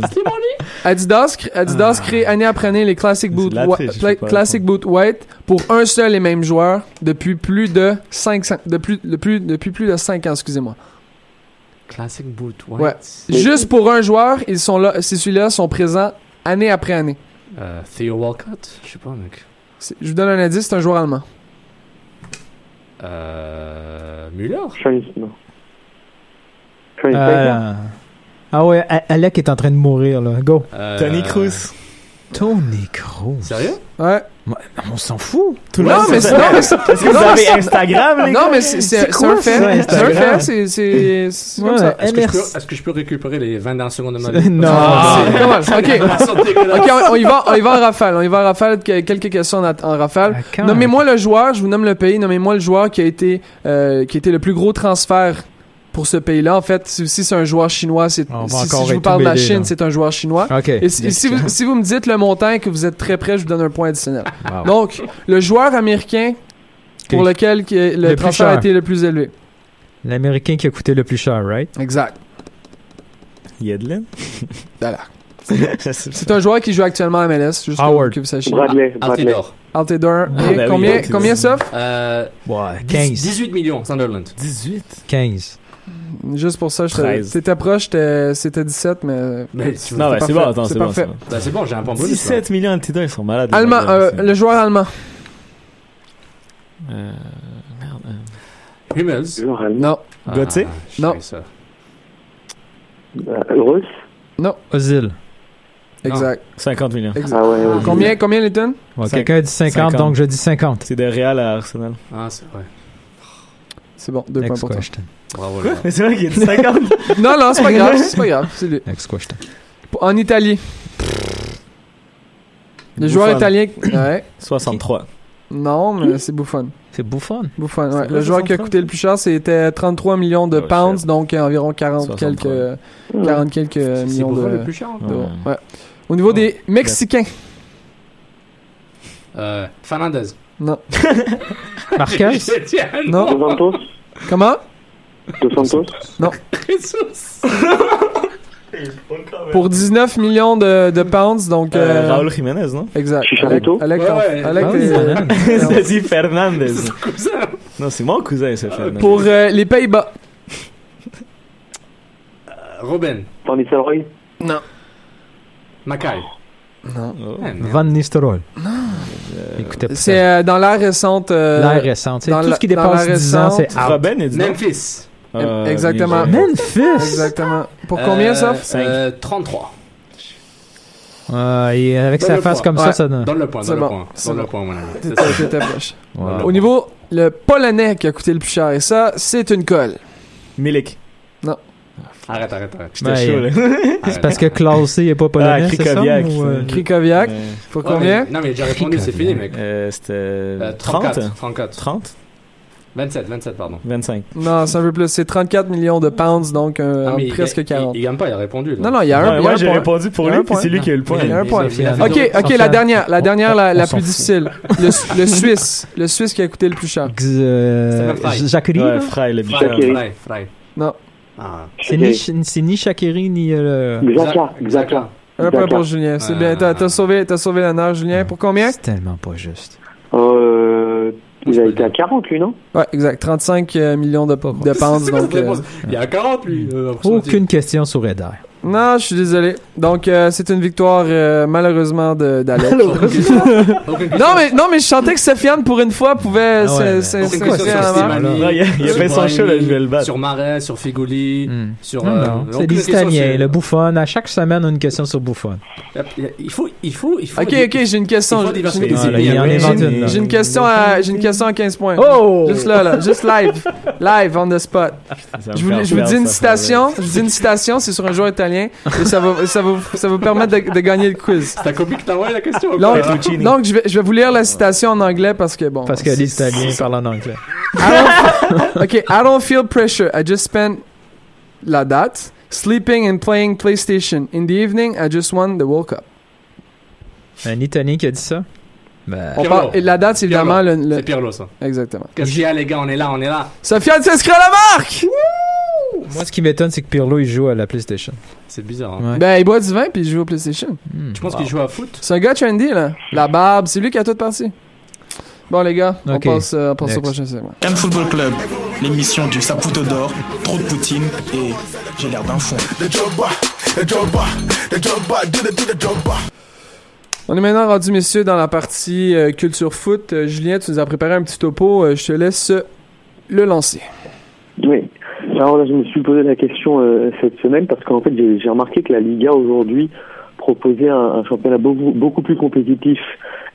S2: Adidas, cr- Adidas crée année après année les Classic
S5: C'est
S2: Boot, Classic Boot White pour un seul et même joueur depuis plus de 5 depuis, depuis, depuis plus de 5 ans, excusez-moi.
S3: Classic boot.
S2: Ouais. Juste pour un joueur, ils sont là, ces celui-là sont présents année après année.
S3: Euh, Theo Walcott? Je sais pas, mec.
S2: Je vous donne un indice, c'est un joueur allemand.
S3: Euh, Müller?
S4: Euh, Ah ouais, Alec est en train de mourir, là. Go.
S3: Euh,
S5: Tony Cruz.
S4: Tony Cruz.
S3: Sérieux?
S2: Ouais.
S4: On s'en fout.
S5: Tout le
S2: Non,
S5: monde
S2: mais c'est-
S5: Est-ce que vous avez *laughs* Instagram, les
S2: Non, mais c'est c'est-
S4: C'est
S2: c'est
S4: quoi
S2: un fait. C'est un fait. C'est c'est c'est comme
S4: Ouais.
S2: ça.
S3: Est-ce que, je peux, est-ce que je peux récupérer les 20 dernières secondes de ma vie?
S4: Non.
S2: Ok. *laughs* On, y va, on y va en rafale. On y va en rafale. que- Quelques questions en, en rafale.
S4: Ah,
S2: Nommez-moi le joueur. Je vous nomme le pays. Nommez-moi le joueur qui a été, euh, qui a été le plus gros transfert pour ce pays-là. En fait, si, si c'est un joueur chinois, c'est si, je vous parle de la Chine, c'est un joueur chinois. Et si, si vous, si vous me dites le montant et que vous êtes très près, je vous donne un point additionnel.
S4: Wow.
S2: Donc, le joueur américain pour lequel le,
S4: Le
S2: transfert a été le plus élevé.
S4: L'américain qui a coûté le plus cher, right?
S2: Exact.
S5: Yedlin? *laughs*
S2: Voilà. *laughs* C'est un joueur qui joue actuellement à MLS, juste
S4: Howard.
S2: que vous sachiez.
S6: Bradley. Bradley.
S3: Altidore.
S2: Altidore.
S5: Ah,
S2: Et
S5: bah oui,
S2: combien, combien?
S3: Euh, 10
S4: 15.
S3: 18 millions, Sunderland.
S5: 18.
S4: 15.
S2: Juste pour ça, je te-
S5: 13.
S2: t'étais proche, c'était 17, mais...
S3: Mais
S5: Non, ouais, c'est bon, attends,
S2: C'est
S5: bon.
S2: parfait.
S5: c'est bon.
S3: C'est bon, j'ai un bonus.
S5: 17 millions de titres, ils sont malades.
S2: Allemand, euh, le joueur allemand.
S5: Euh, merde. euh.
S3: Hummels.
S2: Non,
S3: Ah,
S5: Gauthier?
S2: Non.
S3: ça.
S6: Euh, Russ.
S4: Ozil.
S2: exact.
S5: 50 millions.
S2: exact.
S6: Ah ouais, ouais.
S2: Combien, combien, Leighton?
S4: Ouais, Quelqu'un a dit 50,
S5: 50.
S4: donc je dis 50.
S5: C'est de Real à Arsenal.
S3: Ah, c'est vrai.
S2: C'est bon, deux points
S4: Next
S2: pour toi.
S4: question.
S3: Bravo.
S5: Mais c'est vrai qu'il a dit 50.
S2: Non, non, c'est pas grave, c'est pas grave, c'est lui.
S4: Next question.
S2: En Italie. Le joueur
S5: Buffon.
S2: italien... Ouais.
S5: 63.
S2: Non, mais c'est Buffon.
S4: C'est Buffon?
S2: Buffon, ouais. Le joueur qui a
S5: 63?
S2: coûté le plus cher, c'était 33 millions de
S5: Oh,
S2: pounds,
S5: shit.
S2: donc environ 40 quelques,
S5: 63.
S2: 40 quelques
S3: C'est
S2: millions
S3: Buffon
S2: de...
S3: le plus cher.
S2: d'euros.
S5: Ouais.
S2: Ouais. Au niveau des Mexicains.
S3: Euh, Fernandez.
S2: Non. *laughs*
S4: Marquez?
S2: Non. Comment?
S6: Dos Santos.
S3: Jesus.
S2: Pour 19 millions de, de pounds, donc...
S5: Euh,
S2: euh,
S5: Raúl Jiménez, non?
S2: Exact.
S6: Chicharito.
S2: Alec,
S3: Ouais,
S2: Alec,
S4: Ah,
S5: Ça dit Fernandez.
S3: Cousin.
S5: Non, c'est mon cousin, ce Fernandez.
S2: Pour euh, les Pays-Bas.
S3: Euh, Robin.
S6: Van Nistelrooy?
S2: Non.
S3: Mackay.
S2: Non.
S5: Oh.
S3: Ah, merde.
S4: Van Nistelrooy. Écoutez,
S2: C'est euh, dans l'ère récente. euh,
S4: l'ère récente.
S2: Dans
S4: Tout
S2: la-
S4: ce qui dépasse
S2: la
S4: 10 ans, c'est out.
S5: Robin est non?
S3: Memphis.
S5: Euh,
S2: Exactement.
S4: Memphis!
S2: Exactement. Pour combien, ça?
S5: Cinq.
S3: euh, 33.
S4: Ouais, et avec
S3: Donne
S4: sa
S3: le
S4: face
S3: point.
S4: comme
S2: Ouais.
S4: ça, ça donne.
S3: Donne le point,
S2: C'est
S3: donne
S2: bon,
S3: le point.
S2: c'est
S3: Donne le
S2: bon.
S3: point, mon ami. C'est ça.
S2: Au niveau, le Polonais qui a coûté le plus cher, et ça, c'est une colle.
S5: Milik.
S3: Arrête, arrête, arrête.
S5: J'étais
S4: Ben,
S5: chaud, là. *laughs*
S3: Arrête.
S4: Parce que classé, il n'est pas polonais,
S5: Ah,
S4: c'est ça?
S5: Krikoviak,
S4: ou, euh,
S5: c'est-
S2: Krikoviak.
S5: Euh,
S2: Pour
S3: Ouais,
S2: combien?
S3: mais- Non, mais j'ai déjà répondu, c'est fini, mec.
S5: euh, C'était
S3: Euh,
S5: 30?
S3: 34. 34.
S5: 30?
S3: 27, 27, pardon.
S5: 25.
S2: Non, c'est un peu plus. C'est 34 millions de pounds, donc euh,
S3: Ah, mais
S2: presque
S3: il-
S2: 40.
S3: Il, il gagne pas, il a répondu. là.
S2: Non, non, il y a un,
S5: Ouais,
S2: il y a
S5: moi,
S2: un
S5: j'ai répondu pour lui, puis c'est lui qui a eu le point.
S2: Il y a un point. Ok, ok, la dernière, la dernière, la, la plus
S4: fout.
S2: difficile. Le, le Suisse, le Suisse qui a coûté le plus cher.
S4: Euh,
S3: Frey.
S4: Jacquerie,
S5: Ouais? Frey, le.
S3: Fry, Fry.
S2: Non.
S3: Ah.
S4: c'est ni, c'est ni Shakiri ni euh, le.
S6: Xhaka, Xhaka.
S2: Un point pour Julien. C'est
S3: Euh,
S2: bien. T'as t'as sauvé, t'as sauvé l'honneur, Julien. Pour combien?
S4: C'est tellement pas juste.
S6: Euh, il a été à 40, lui, non?
S2: Ouais, exact. 35 euh, millions de, de pounds. donc, euh,
S3: Il y a 40, lui. euh.
S4: Aucune question sur Eder.
S2: Non, je suis désolé. Donc, euh, c'est une victoire, euh, malheureusement, de- d'Alex. Non, mais, non, mais je sentais que Sofiane, pour une fois, pouvait
S4: Ah ouais,
S3: sur
S2: se-
S3: Slimani,
S5: Non, il a- il a show, là, je vais le battre.
S3: Sur Marais, sur Figoli,
S4: Hmm.
S3: sur. Euh,
S4: c'est des
S3: question
S4: Italiens,
S3: sur-
S4: le Buffon. À chaque semaine, on a une question sur Buffon.
S3: Il faut, il faut, il faut.
S2: Ok, ok, j'ai une question.
S3: Il
S2: J'ai une-
S4: il
S2: question à, j'ai une question à 15 points.
S4: Oh!
S2: Juste là, là. Juste live. Live, on the spot. Je vous, dis une citation. Je vous dis une citation. C'est sur un joueur italien. Et ça va, ça va, ça va vous permettre de, de gagner le quiz.
S3: C'est ta copie qui t'a envoyé la question ou
S2: Donc,
S3: quoi?
S2: Donc je, vais, je vais vous lire la citation en anglais parce que bon.
S4: Parce que les Italiens parlent en anglais.
S2: I don't, *laughs* okay, I don't feel pressure. I just spent la date sleeping and playing PlayStation. In the evening, I just won the World Cup.
S4: Un Italien qui a dit ça? Ben,
S2: On
S3: Pirlo.
S2: parle, et la date, c'est évidemment le, le-
S3: C'est Pirlo, ça.
S2: Exactement.
S3: Qu'est-ce qu'il y a, les gars? On est là, on est là.
S2: Sofiane s'inscrit à la marque!
S4: Moi, ce qui m'étonne, c'est que Pirlo, il joue à la PlayStation.
S3: C'est bizarre, hein.
S4: Ouais.
S2: Ben, il boit du vin puis il joue au PlayStation.
S4: Hmm.
S3: Tu penses qu'il joue à foot?
S2: C'est un gars trendy, là. La barbe, c'est lui qui a tout parti. Bon, les gars, on passe, euh, on passe au prochain segment.
S7: Cannes Football Club, l'émission du Saputo d'or, trop de poutine et j'ai l'air d'un fond.
S2: On est maintenant rendu, messieurs, dans la partie euh, culture foot. Euh, Julien, tu nous as préparé un petit topo. Euh, je te laisse euh, le lancer.
S6: Alors là, je me suis posé la question euh, cette semaine parce qu'en fait, j'ai j'ai remarqué que la Liga aujourd'hui proposait un, un championnat beaucoup, beaucoup plus compétitif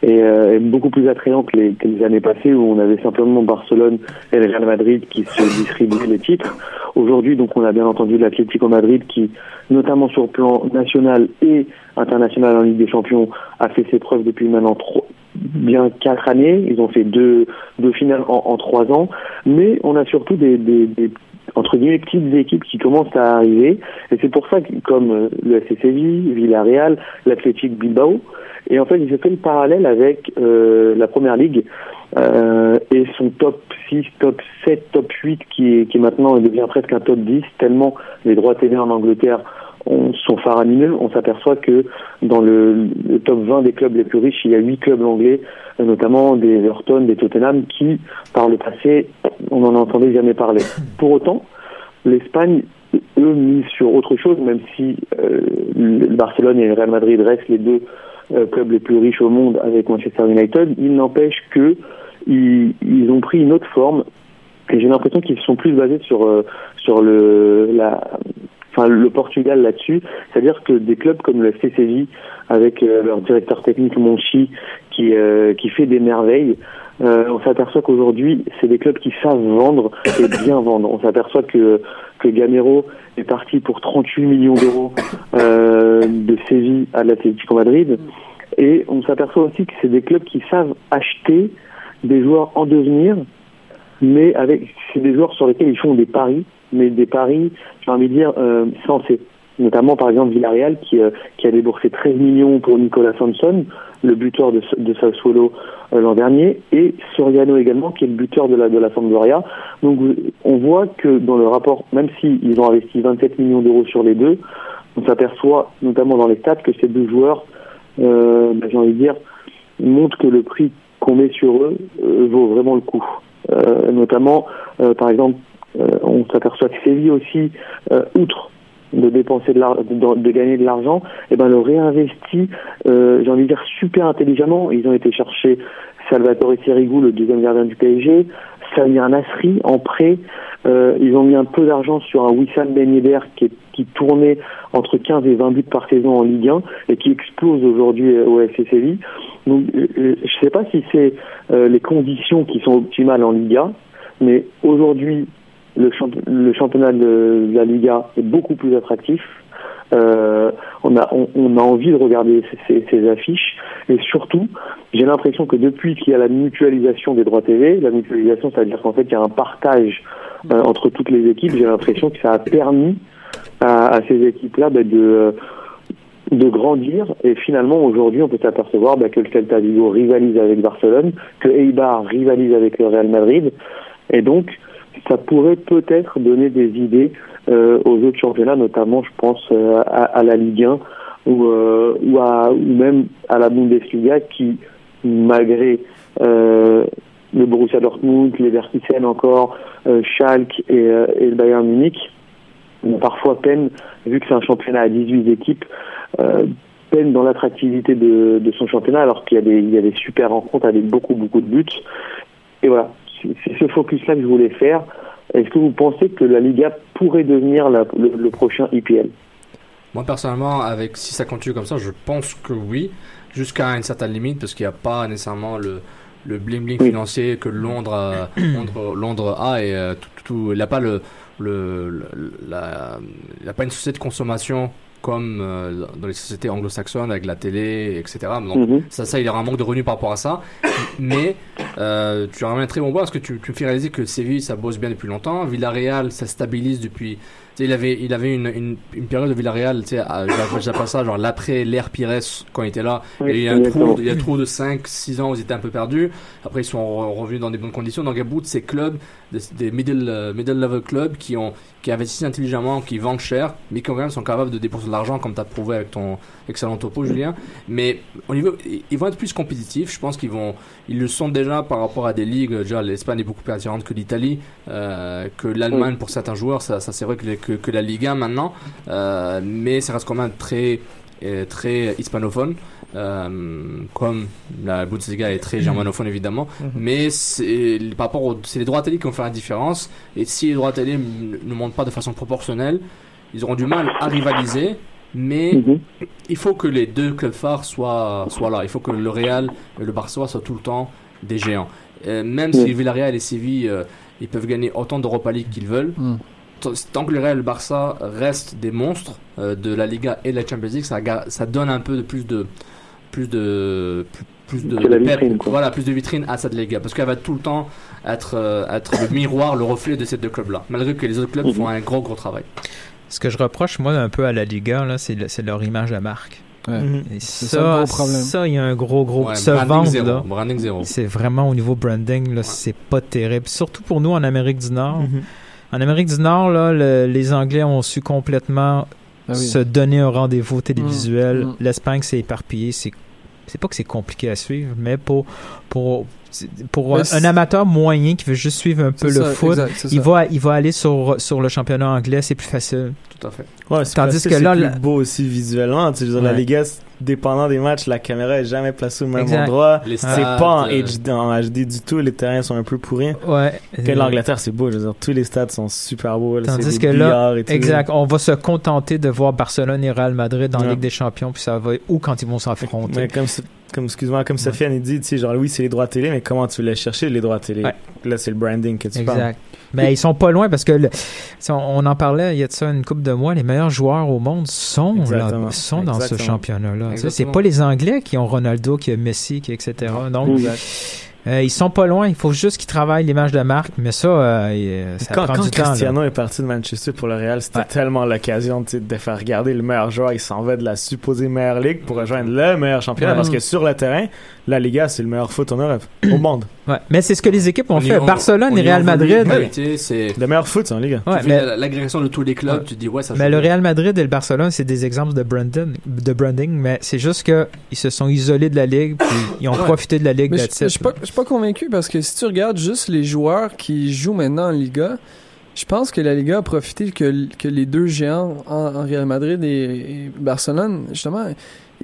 S6: et, euh, et beaucoup plus attrayant que les, que les années passées où on avait simplement Barcelone et le Real Madrid qui se distribuaient les titres. Aujourd'hui, donc, on a bien entendu l'Atlético Madrid qui, notamment sur le plan national et international en Ligue des Champions, a fait ses preuves depuis maintenant trois, bien quatre années. Ils ont fait deux, deux finales en, en trois ans. Mais on a surtout des, des, des entre guillemets petites équipes qui commencent à arriver. Et c'est pour ça que comme euh, le FC Villarreal, l'Athletic Bilbao et en fait j'ai fait le parallèle avec euh, la première ligue euh, et son top 6, top 7, top 8 qui est, qui maintenant devient presque un top 10 tellement les droits TV en Angleterre on, sont faramineux. On s'aperçoit que dans le, top 20 des clubs les plus riches, il y a 8 clubs anglais, notamment des Everton, des Tottenham, qui, par le passé, on n'en entendait jamais parler. Pour autant, l'Espagne, eux, misent sur autre chose, même si euh, le Barcelone et le Real Madrid restent les deux euh, clubs les plus riches au monde avec Manchester United. Il n'empêche que ils, ils ont pris une autre forme et j'ai l'impression qu'ils sont plus basés sur euh, sur le la enfin le Portugal là-dessus, c'est-à-dire que des clubs comme le FC avec euh, leur directeur technique Monchi qui euh, qui fait des merveilles, euh, on s'aperçoit qu'aujourd'hui c'est des clubs qui savent vendre et bien vendre. On s'aperçoit que que Gamero est parti pour 38 millions d'euros de Séville à l'Atlético Madrid. Et on s'aperçoit aussi que c'est des clubs qui savent acheter des joueurs en devenir mais avec c'est des joueurs sur lesquels ils font des paris, mais des paris, j'ai envie de dire, euh. Notamment, par exemple, Villarreal, qui, euh, a déboursé 13 millions pour Nicolas Sanson, le buteur de, de Sassuolo euh, l'an dernier, et Soriano également, qui est le buteur de la, de la. Donc, on voit que dans le rapport, même s'ils ont investi 27 millions d'euros sur les deux, on s'aperçoit, notamment dans les stats, que ces deux joueurs, euh, ben, j'ai envie de dire, montrent que le prix qu'on met sur eux vaut vraiment le coup. Notamment, par exemple, on s'aperçoit que Séville aussi, euh, outre de dépenser de, l'ar- de, gagner de l'argent, et ben le réinvestit, euh, j'ai envie de dire super intelligemment. Ils ont été chercher Salvatore Sirigu, le deuxième gardien du PSG, Samir Nasri en prêt. Euh, ils ont mis un peu d'argent sur un Wissam Ben qui, tournait entre 15 et 20 buts par saison en Ligue 1 et qui explose aujourd'hui au FC Séville. Euh, euh, je ne sais pas si c'est euh, les conditions qui sont optimales en Liga, mais aujourd'hui, le, le championnat de, la Liga est beaucoup plus attractif. Euh, on a on, a envie de regarder ces, affiches. Et surtout j'ai l'impression que depuis qu'il y a la mutualisation des droits TV, la mutualisation c'est à dire qu'en fait il y a un partage euh, entre toutes les équipes, j'ai l'impression que ça a permis à, ces équipes-là bah, de de grandir. Et finalement aujourd'hui on peut s'apercevoir bah, que le Celta Vigo rivalise avec Barcelone, que Eibar rivalise avec le Real Madrid. Et donc ça pourrait peut-être donner des idées euh, aux autres championnats, notamment je pense euh, à, la Ligue 1 ou, euh, ou, même à la Bundesliga qui malgré le Borussia Dortmund, les Leverkusen encore, Schalke et, le Bayern Munich, ont parfois peine, vu que c'est un championnat à 18 équipes, peine dans l'attractivité de, son championnat, alors qu'il y a des super rencontres avec beaucoup, beaucoup de buts. Et voilà, c'est ce focus-là que je voulais faire. Est-ce que vous pensez que la Liga pourrait devenir la- le, le prochain IPL
S3: Moi personnellement, avec si ça continue comme ça, je pense que oui, jusqu'à une certaine limite, parce qu'il n'y a pas nécessairement le le bling bling financier que Londres a, *clears throat* Londres, Londres a et euh, tout, tout, tout- il n'a pas le le, le- la il a pas une société de consommation comme euh, dans les sociétés anglo-saxonnes avec la télé, etc. Donc
S6: Mhm.
S3: ça, ça, il y aura un manque de revenus par rapport à ça. Mais euh, tu as un très bon point parce que tu, tu me fais réaliser que Séville, ça bosse bien depuis longtemps. Villarreal, ça stabilise depuis. Il avait, il avait une, une, une période de Villarreal, tu sais, j'appelle ça genre l'après l'ère Pires quand il était là.
S6: Oui,
S3: il y a un trou, il y a un trou de 5, 6 ans où ils étaient un peu perdus. Après, ils sont re- revenus dans des bonnes conditions. Donc, il y a beaucoup de ces clubs, des, des middle, euh, middle level clubs qui ont, qui investissent intelligemment, qui vendent cher, mais qui quand même sont capables de dépenser de l'argent, comme tu as prouvé avec ton excellent topo, Julien. Mais au niveau, ils- ils vont être plus compétitifs. Je pense qu'ils vont, ils le sont déjà par rapport à des ligues. Déjà, l'Espagne est beaucoup plus attirante que l'Italie, euh, que l'Allemagne pour certains joueurs. Ça, ça c'est vrai que, les- que, que la Ligue 1 maintenant, euh, mais ça reste quand même très, euh, très hispanophone. Euh, comme la Bundesliga est très germanophone évidemment, mais c'est par rapport aux, c'est les droits télé qui vont faire la différence. Et si les droits télé ne montent pas de façon proportionnelle, ils auront du mal à rivaliser. Mais
S6: Mhm.
S3: il faut que les deux clubs phares soient, soient là. Il faut que le Real et le Barça soient tout le temps des géants. Euh, même si. Villarreal et Séville, euh, ils peuvent gagner autant d'Europa League qu'ils veulent. Tant que le Real et le Barça restent des monstres euh, de la Liga et de la Champions League, ça, donne un peu de plus de plus de plus, plus de,
S6: vitrine, quoi.
S3: voilà plus de vitrine à cette Liga parce qu'elle va tout le temps être euh, être le miroir, le reflet de ces deux clubs là. Malgré que les autres clubs
S6: Mhm.
S3: font un gros gros travail.
S4: Ce que je reproche, moi, un peu à la Liga, là, c'est le- c'est leur image de marque.
S2: Ouais.
S5: Mhm.
S4: Et ça, il y a un gros, gros...
S3: Ouais,
S4: se
S3: branding
S4: vendre,
S3: zéro,
S4: là,
S3: branding zéro.
S4: c'est vraiment au niveau branding, là, c'est pas terrible. Surtout pour nous en Amérique du Nord.
S5: Mhm.
S4: En Amérique du Nord, là, le- les Anglais ont su complètement
S2: Ah oui.
S4: se donner un rendez-vous télévisuel.
S2: Mm, mm.
S4: L'Espagne s'est éparpillée. C'est c'est pas que c'est compliqué à suivre, mais pour pour pour un, amateur moyen qui veut juste suivre un peu le
S2: ça,
S4: foot,
S2: exact,
S4: il va il va aller sur sur le championnat anglais, c'est plus facile.
S3: Tout à fait.
S5: Ouais,
S4: Tandis
S5: facile,
S4: que là,
S5: c'est beau aussi visuellement. Tu sais, la c'est- dépendant des matchs, la caméra est jamais placée au même
S4: Exact.
S5: endroit. C'est pas en,
S3: euh,
S5: HD, en HD du tout. Les terrains sont un peu pourris.
S4: Ouais.
S5: Que l'Angleterre, c'est beau. Je veux dire, tous les stades sont super beaux. là,
S4: Tandis que là,
S5: billards et tout.
S4: Exact. On va se contenter de voir Barcelone et Real Madrid dans la
S5: Ouais.
S4: Ligue des Champions, puis ça va ou quand ils vont s'affronter.
S5: Mais comme, c'est- comme excuse-moi, comme Sofiane dit, tu sais, genre oui, c'est les droits télé, mais comment tu veux les chercher les droits télé?
S4: Ouais.
S5: Là, c'est le branding que tu parles.
S4: Exact. Mais ils sont pas loin parce que le- on, on en parlait il y a de ça une couple de mois, les meilleurs joueurs au monde sont là,
S5: Exactement.
S4: sont dans ce championnat-là. C'est pas les Anglais qui ont Ronaldo, qui a Messi, qui etc. Donc
S6: Exact.
S4: Euh, ils sont pas loin. Il faut juste qu'ils travaillent l'image de marque, mais ça, euh, euh, ça
S5: quand
S4: prend
S5: quand
S4: du temps. là.
S5: Cristiano est parti de Manchester pour le Real, c'était
S4: Ouais.
S5: tellement l'occasion de faire regarder le meilleur joueur. Il s'en va de la supposée meilleure ligue pour rejoindre le meilleur championnat.
S4: Ouais.
S5: Parce que sur le terrain, la Liga, c'est le meilleur foot en Europe, au *clears throat* monde.
S4: Ouais. Mais c'est ce que les équipes ont fait. Barcelone et Real Madrid.
S3: c'est
S5: Le meilleur foot, c'est en Liga.
S4: Ouais,
S3: l'agrégation de tous les clubs,
S4: Ouais.
S3: tu te dis ouais ça
S4: Mais le
S3: bien.
S4: Real Madrid et le Barcelone, c'est des exemples de branding, de branding mais c'est juste que ils se sont isolés de la ligue, puis ils ont
S2: Ouais.
S4: profité de la ligue.
S2: Je suis pas, convaincu parce que si tu regardes juste les joueurs qui jouent maintenant en Liga, je pense que la Liga a profité que, que les deux géants en, en Real Madrid et, et Barcelone, justement,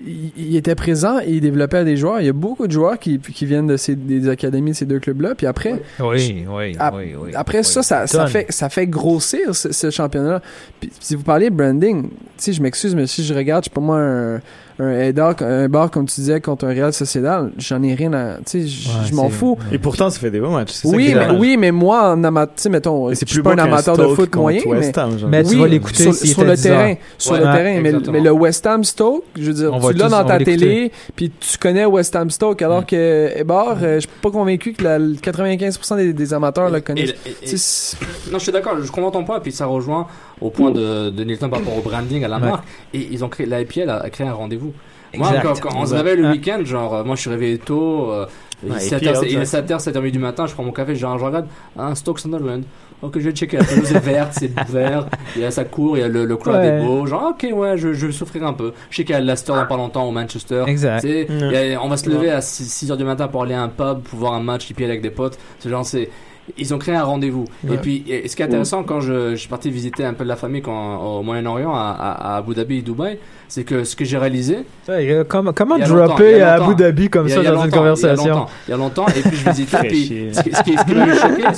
S2: ils étaient présents et ils développaient des joueurs. Il y a beaucoup de joueurs qui, qui viennent de ces, des académies de ces deux clubs-là. Puis après,
S4: Oui, oui,
S2: Ap-
S4: oui, oui.
S2: après
S4: oui.
S2: ça, ça, fait, ça fait grossir ce, ce championnat-là. Puis si vous parlez branding, tu sais, je m'excuse, mais si je regarde, je sais pas moi, un, un Eidar, un bar, comme tu disais, contre un Real Sociedad, j'en ai rien à, tu sais,
S4: Ouais,
S2: je m'en fous.
S5: Et pourtant, ça fait des bons matchs. c'est ça
S2: Oui, mais, oui, mais moi, en amateur, tu sais, mettons,
S5: Et
S2: je
S5: c'est
S2: suis
S5: plus
S2: pas un amateur de foot moyen, mais,
S5: West Ham, genre.
S4: Mais tu
S2: oui,
S4: vas l'écouter
S2: sur, le
S4: 10
S2: terrain, sur
S3: Ouais,
S2: le
S3: ouais,
S2: terrain, mais, le West Ham Stoke, je veux dire,
S4: On
S2: tu l'as dans ta télé, puis tu connais West Ham Stoke, alors que Ebar, euh, je suis pas convaincu que la, le 95% des, des amateurs le connaissent.
S3: et- et- Non, je suis d'accord, je comprends ton point, puis ça rejoint au point de, de Nilton par rapport au branding, à la marque, et ils ont créé, la IPL a, a créé un rendez-vous. Moi, quand, quand on se réveille le week-end, genre, euh, moi je suis réveillé tôt, euh, il est
S5: Ouais,
S3: 7h,
S5: IPL,
S3: il est
S5: ça.
S3: 7h, 7h du matin, je prends mon café, genre, je regarde, un Stoke Sunderland. Ok, je vais checker, la pelouse est verte, c'est *laughs* vert, il y a sa cour, il y a le, le crowd
S4: Ouais.
S3: est beau, genre, ok, ouais, je, je vais souffrir un peu. Je sais qu'il y a Leicester dans pas longtemps, au Manchester.
S4: Exact.
S5: Mm.
S3: a- on va se lever à 6, h du matin pour aller à un pub, pour voir un match IPL avec des potes. C'est genre, c'est, ils ont créé un rendez-vous. Et puis, et ce qui est intéressant quand je, je suis parti visiter un peu de la famille quand, au Moyen-Orient, à, à, à Abu Dhabi et Dubaï, c'est que ce que j'ai réalisé,
S4: Ouais, euh, Comment, comment dropper à. Abu Dhabi comme
S3: a-
S4: ça dans une conversation?
S3: Il y a longtemps, et puis je *laughs* visitais, puis ce qui, ce qui, ce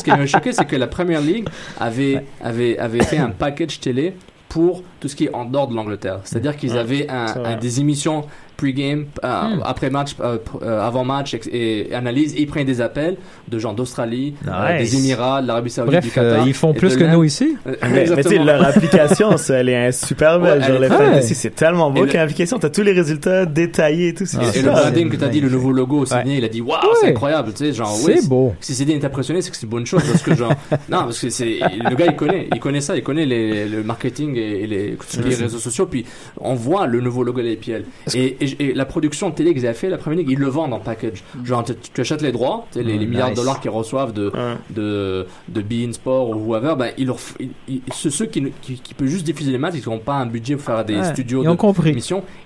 S3: qui m'avait *laughs* choqué, ce c'est que la Premier League avait, avait, avait fait un *coughs* package télé pour tout ce qui est en dehors de l'Angleterre. C'est-à-dire qu'ils avaient un, un- des émissions pre-game, euh,
S4: Hmm.
S3: après match, euh, euh, avant match et, et analyse, et ils prenaient des appels de gens d'Australie, euh,
S4: Nice.
S3: des Émirats, de l'Arabie Saoudite,
S4: Bref,
S3: du Qatar.
S4: euh, ils font plus que nous ici.
S5: Mais, mais tu sais, leur application, ça, elle est super belle.
S3: Ouais,
S5: genre, les fantasy, c'est tellement beau qu'une application, t'as tous les résultats détaillés et tout.
S4: Ah,
S3: Et le branding que tu as dit, le nouveau logo au Sydney, il a dit waouh, c'est incroyable, tu sais, genre oui,
S4: C'est beau.
S3: Si Sydney est impressionné, c'est que c'est une bonne chose parce que genre *laughs* non parce que c'est le gars il connaît, il connaît ça, il connaît les, le marketing et, les, réseaux sociaux puis on voit le nouveau logo de l'APL et, et, et la production de télé qu'ils avaient fait la première ligue, ils le vendent en package. Genre tu, tu achètes les droits, tu sais, les, les
S4: Mm,
S3: milliards de dollars qu'ils reçoivent de
S5: Ouais.
S3: de de Bein Sport ou whoever, ben ils leur ils- ils- ceux, ceux qui, qui qui peuvent juste diffuser les matchs, ils n'ont pas un budget pour faire des
S4: Ouais,
S3: studios
S4: ont
S3: de
S4: compris.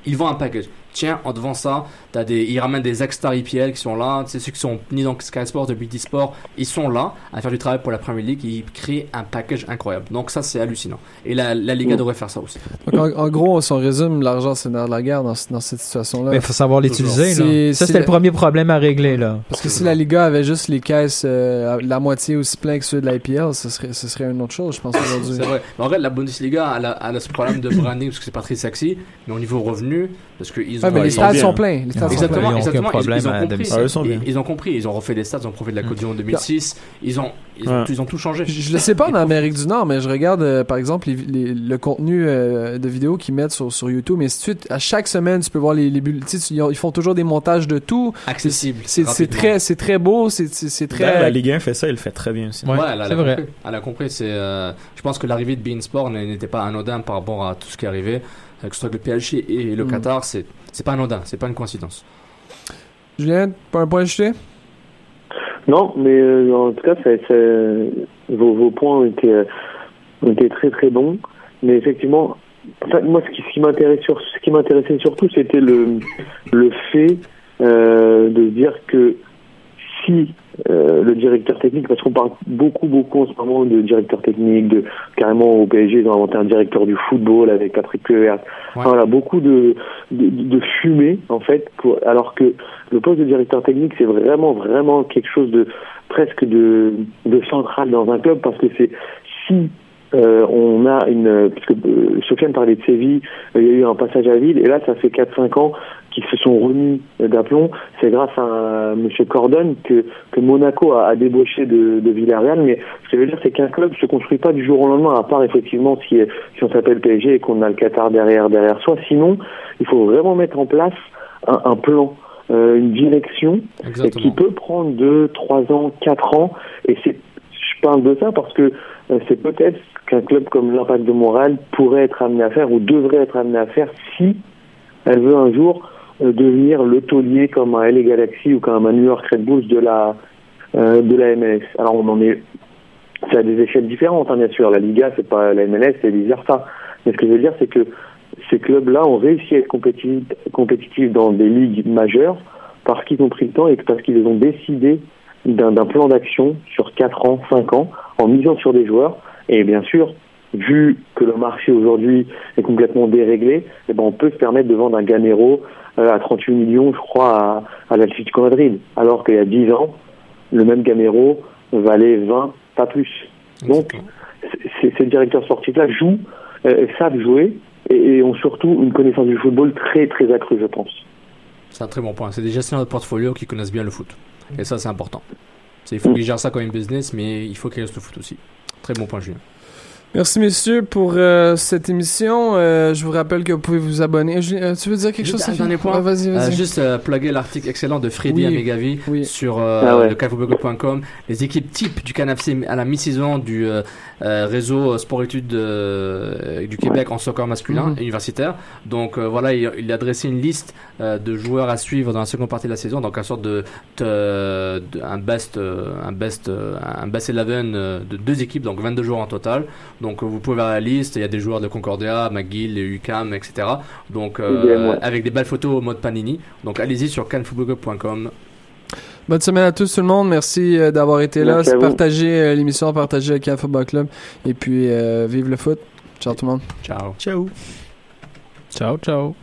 S3: ils vendent un package. Tiens, en devant ça, t'as des, ils ramènent des ex-stars IPL qui sont là, tu sais, ceux qui sont ni dans Sky Sports, de BT Sport, ils sont là à faire du travail pour la Premier League, ils créent un package incroyable. Donc ça, c'est hallucinant. Et la, la Liga devrait faire ça aussi.
S2: Donc, en, en gros, si on résume, l'argent, c'est dans la guerre dans, dans cette situation-là.
S4: Mais il faut savoir l'utiliser. Ça, c'était le
S2: le-
S4: premier problème à régler. là.
S2: Parce que si la Liga avait juste les caisses euh, la moitié aussi plein que ceux de l'IPL, ce serait, ce serait une autre chose, je pense, aujourd'hui.
S3: C'est vrai. Mais en vrai, la Bundesliga, elle a, elle a ce problème de branding parce que c'est pas très sexy, mais au niveau revenu, parce que ils
S2: Ouais,
S3: ont.
S2: mais les stades sont pleins. Les stades sont
S3: Exactement,
S4: Ils ont aucun
S3: exactement. Ils-
S4: problème
S3: ils, ont
S4: à
S3: compris.
S5: Ah,
S3: Ils-
S5: bien.
S3: ils ont compris. Ils ont refait les stats, ils ont profité de la Coupe du Monde 2006. Ils ont, ils ont,
S5: Ouais.
S3: tout, ils ont tout changé.
S2: Je, le sais pas en Amérique du Nord, mais je regarde euh, par exemple les, les- le contenu euh, de vidéos qu'ils mettent sur, sur YouTube, de suite. À chaque semaine, tu peux voir les, les ils, ils font toujours des montages de tout.
S3: Accessible.
S2: C'est très, c'est très beau, c'est
S5: D'ailleurs, La
S2: très.
S5: Ligue 1 fait ça, il le fait très bien aussi.
S4: Ouais, c'est
S3: a
S4: vrai.
S3: compris. Elle a compris. C'est, euh, je pense que l'arrivée de Bein Sport n'était pas anodin par rapport à tout ce qui est arrivé. Que ce soit avec le PLG et le
S2: Mm.
S3: Qatar, c'est, c'est pas anodin, c'est pas une coïncidence.
S2: Julien, pas un point à ajouter?
S6: Non, mais euh, en tout cas, vos, vos points ont été, euh, ont été très très bons. Mais effectivement, ça, moi, ce qui, ce qui m'intéresse sur, ce qui m'intéressait surtout, c'était le, le fait euh, de dire que si euh, le directeur technique, parce qu'on parle beaucoup beaucoup en ce moment de directeur technique, de carrément au PSG, ils ont inventé un directeur du football avec Patrick Kluivert.
S3: Ouais.
S6: Voilà, beaucoup de, de, de fumée en fait, pour, alors que le poste de directeur technique, c'est vraiment, vraiment quelque chose de presque de, de central dans un club parce que c'est si euh, on a une. Parce que euh, Sofiane parlait de Séville, euh, il y a eu un passage à vide et là, ça fait 4-5 ans qu'ils se sont remis d'aplomb. C'est grâce à euh, Monsieur Cordon que, que Monaco a, a débauché de, de Villarreal. Mais ce que je veux dire, c'est qu'un club se construit pas du jour au lendemain, à part effectivement si, si on s'appelle PSG et qu'on a le Qatar derrière, derrière soi. Sinon, il faut vraiment mettre en place un, un plan, euh, une direction qui peut prendre 2, 3 ans, 4 ans. Et c'est, je parle de ça parce que euh, c'est peut-être qu'un club comme l'Impact de Montréal pourrait être amené à faire ou devrait être amené à faire si elle veut un jour devenir le taulier comme un LA Galaxy ou comme un New York Red Bulls de la euh, de la MLS. Alors on en est c'est à des échelles différentes, hein, bien sûr. La Liga, c'est pas la MLS, c'est versa. Mais ce que je veux dire, c'est que ces clubs-là ont réussi à être compétitifs, compétitifs dans des ligues majeures parce qu'ils ont pris le temps et parce qu'ils ont décidé d'un plan d'action sur 4 ans, 5 ans, en misant sur des joueurs. Et bien sûr, vu que le marché aujourd'hui est complètement déréglé, eh ben on peut se permettre de vendre un Gamero euh, à 38 millions, je crois, à, à l'Atlético Madrid. Alors qu'il y a 10 ans, le même Gamero valait 20, pas plus. Donc, ces directeurs sportifs-là jouent, euh, savent jouer et, et ont surtout une connaissance du football très très accrue, je pense.
S3: C'est un très bon point. C'est des gestionnaires de portfolio qui connaissent bien le foot. Et ça, c'est important. Il faut qu'ils gèrent ça comme un business, mais il faut qu'ils restent le foot aussi. Très bon point, Julien.
S2: Merci messieurs pour euh, cette émission. Euh, je vous rappelle que vous pouvez vous abonner. Euh, tu veux dire quelque
S3: Juste
S2: chose
S3: un
S2: Sophie?
S3: dernier point.
S2: Ouais, vas-y,
S3: Euh,
S2: vas-y.
S3: juste euh, plugger l'article excellent de Freddy
S2: Oui.
S3: Amegavi
S2: Oui.
S3: sur euh,
S6: Ah ouais.
S3: le. Les équipes types du CanFC à la mi-saison du réseau sport-études euh, du Québec en soccer masculin
S2: Mhm.
S3: et universitaire. Donc euh, voilà, il, il a dressé une liste euh, de joueurs à suivre dans la seconde partie de la saison, donc une sorte de, de- de- un best, un best, un best 11 euh, de deux équipes, donc 22 joueurs en total. Donc vous pouvez voir la liste. Il y a des joueurs de Concordia, McGill, UCAM, etc. Donc euh,
S6: ouais.
S3: avec des belles photos au mode Panini. Donc allez-y sur canfootballclub.com.
S2: Bonne semaine à tous tout le monde. Merci euh, d'avoir été là.
S6: Merci.
S2: Partagez euh, l'émission, partagez le Cannes Football Club. Et puis, euh, vive le foot. Ciao tout le monde.
S3: Ciao.
S5: Ciao.
S4: Ciao, ciao.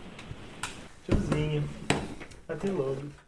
S5: Tchauzinho. Até logo.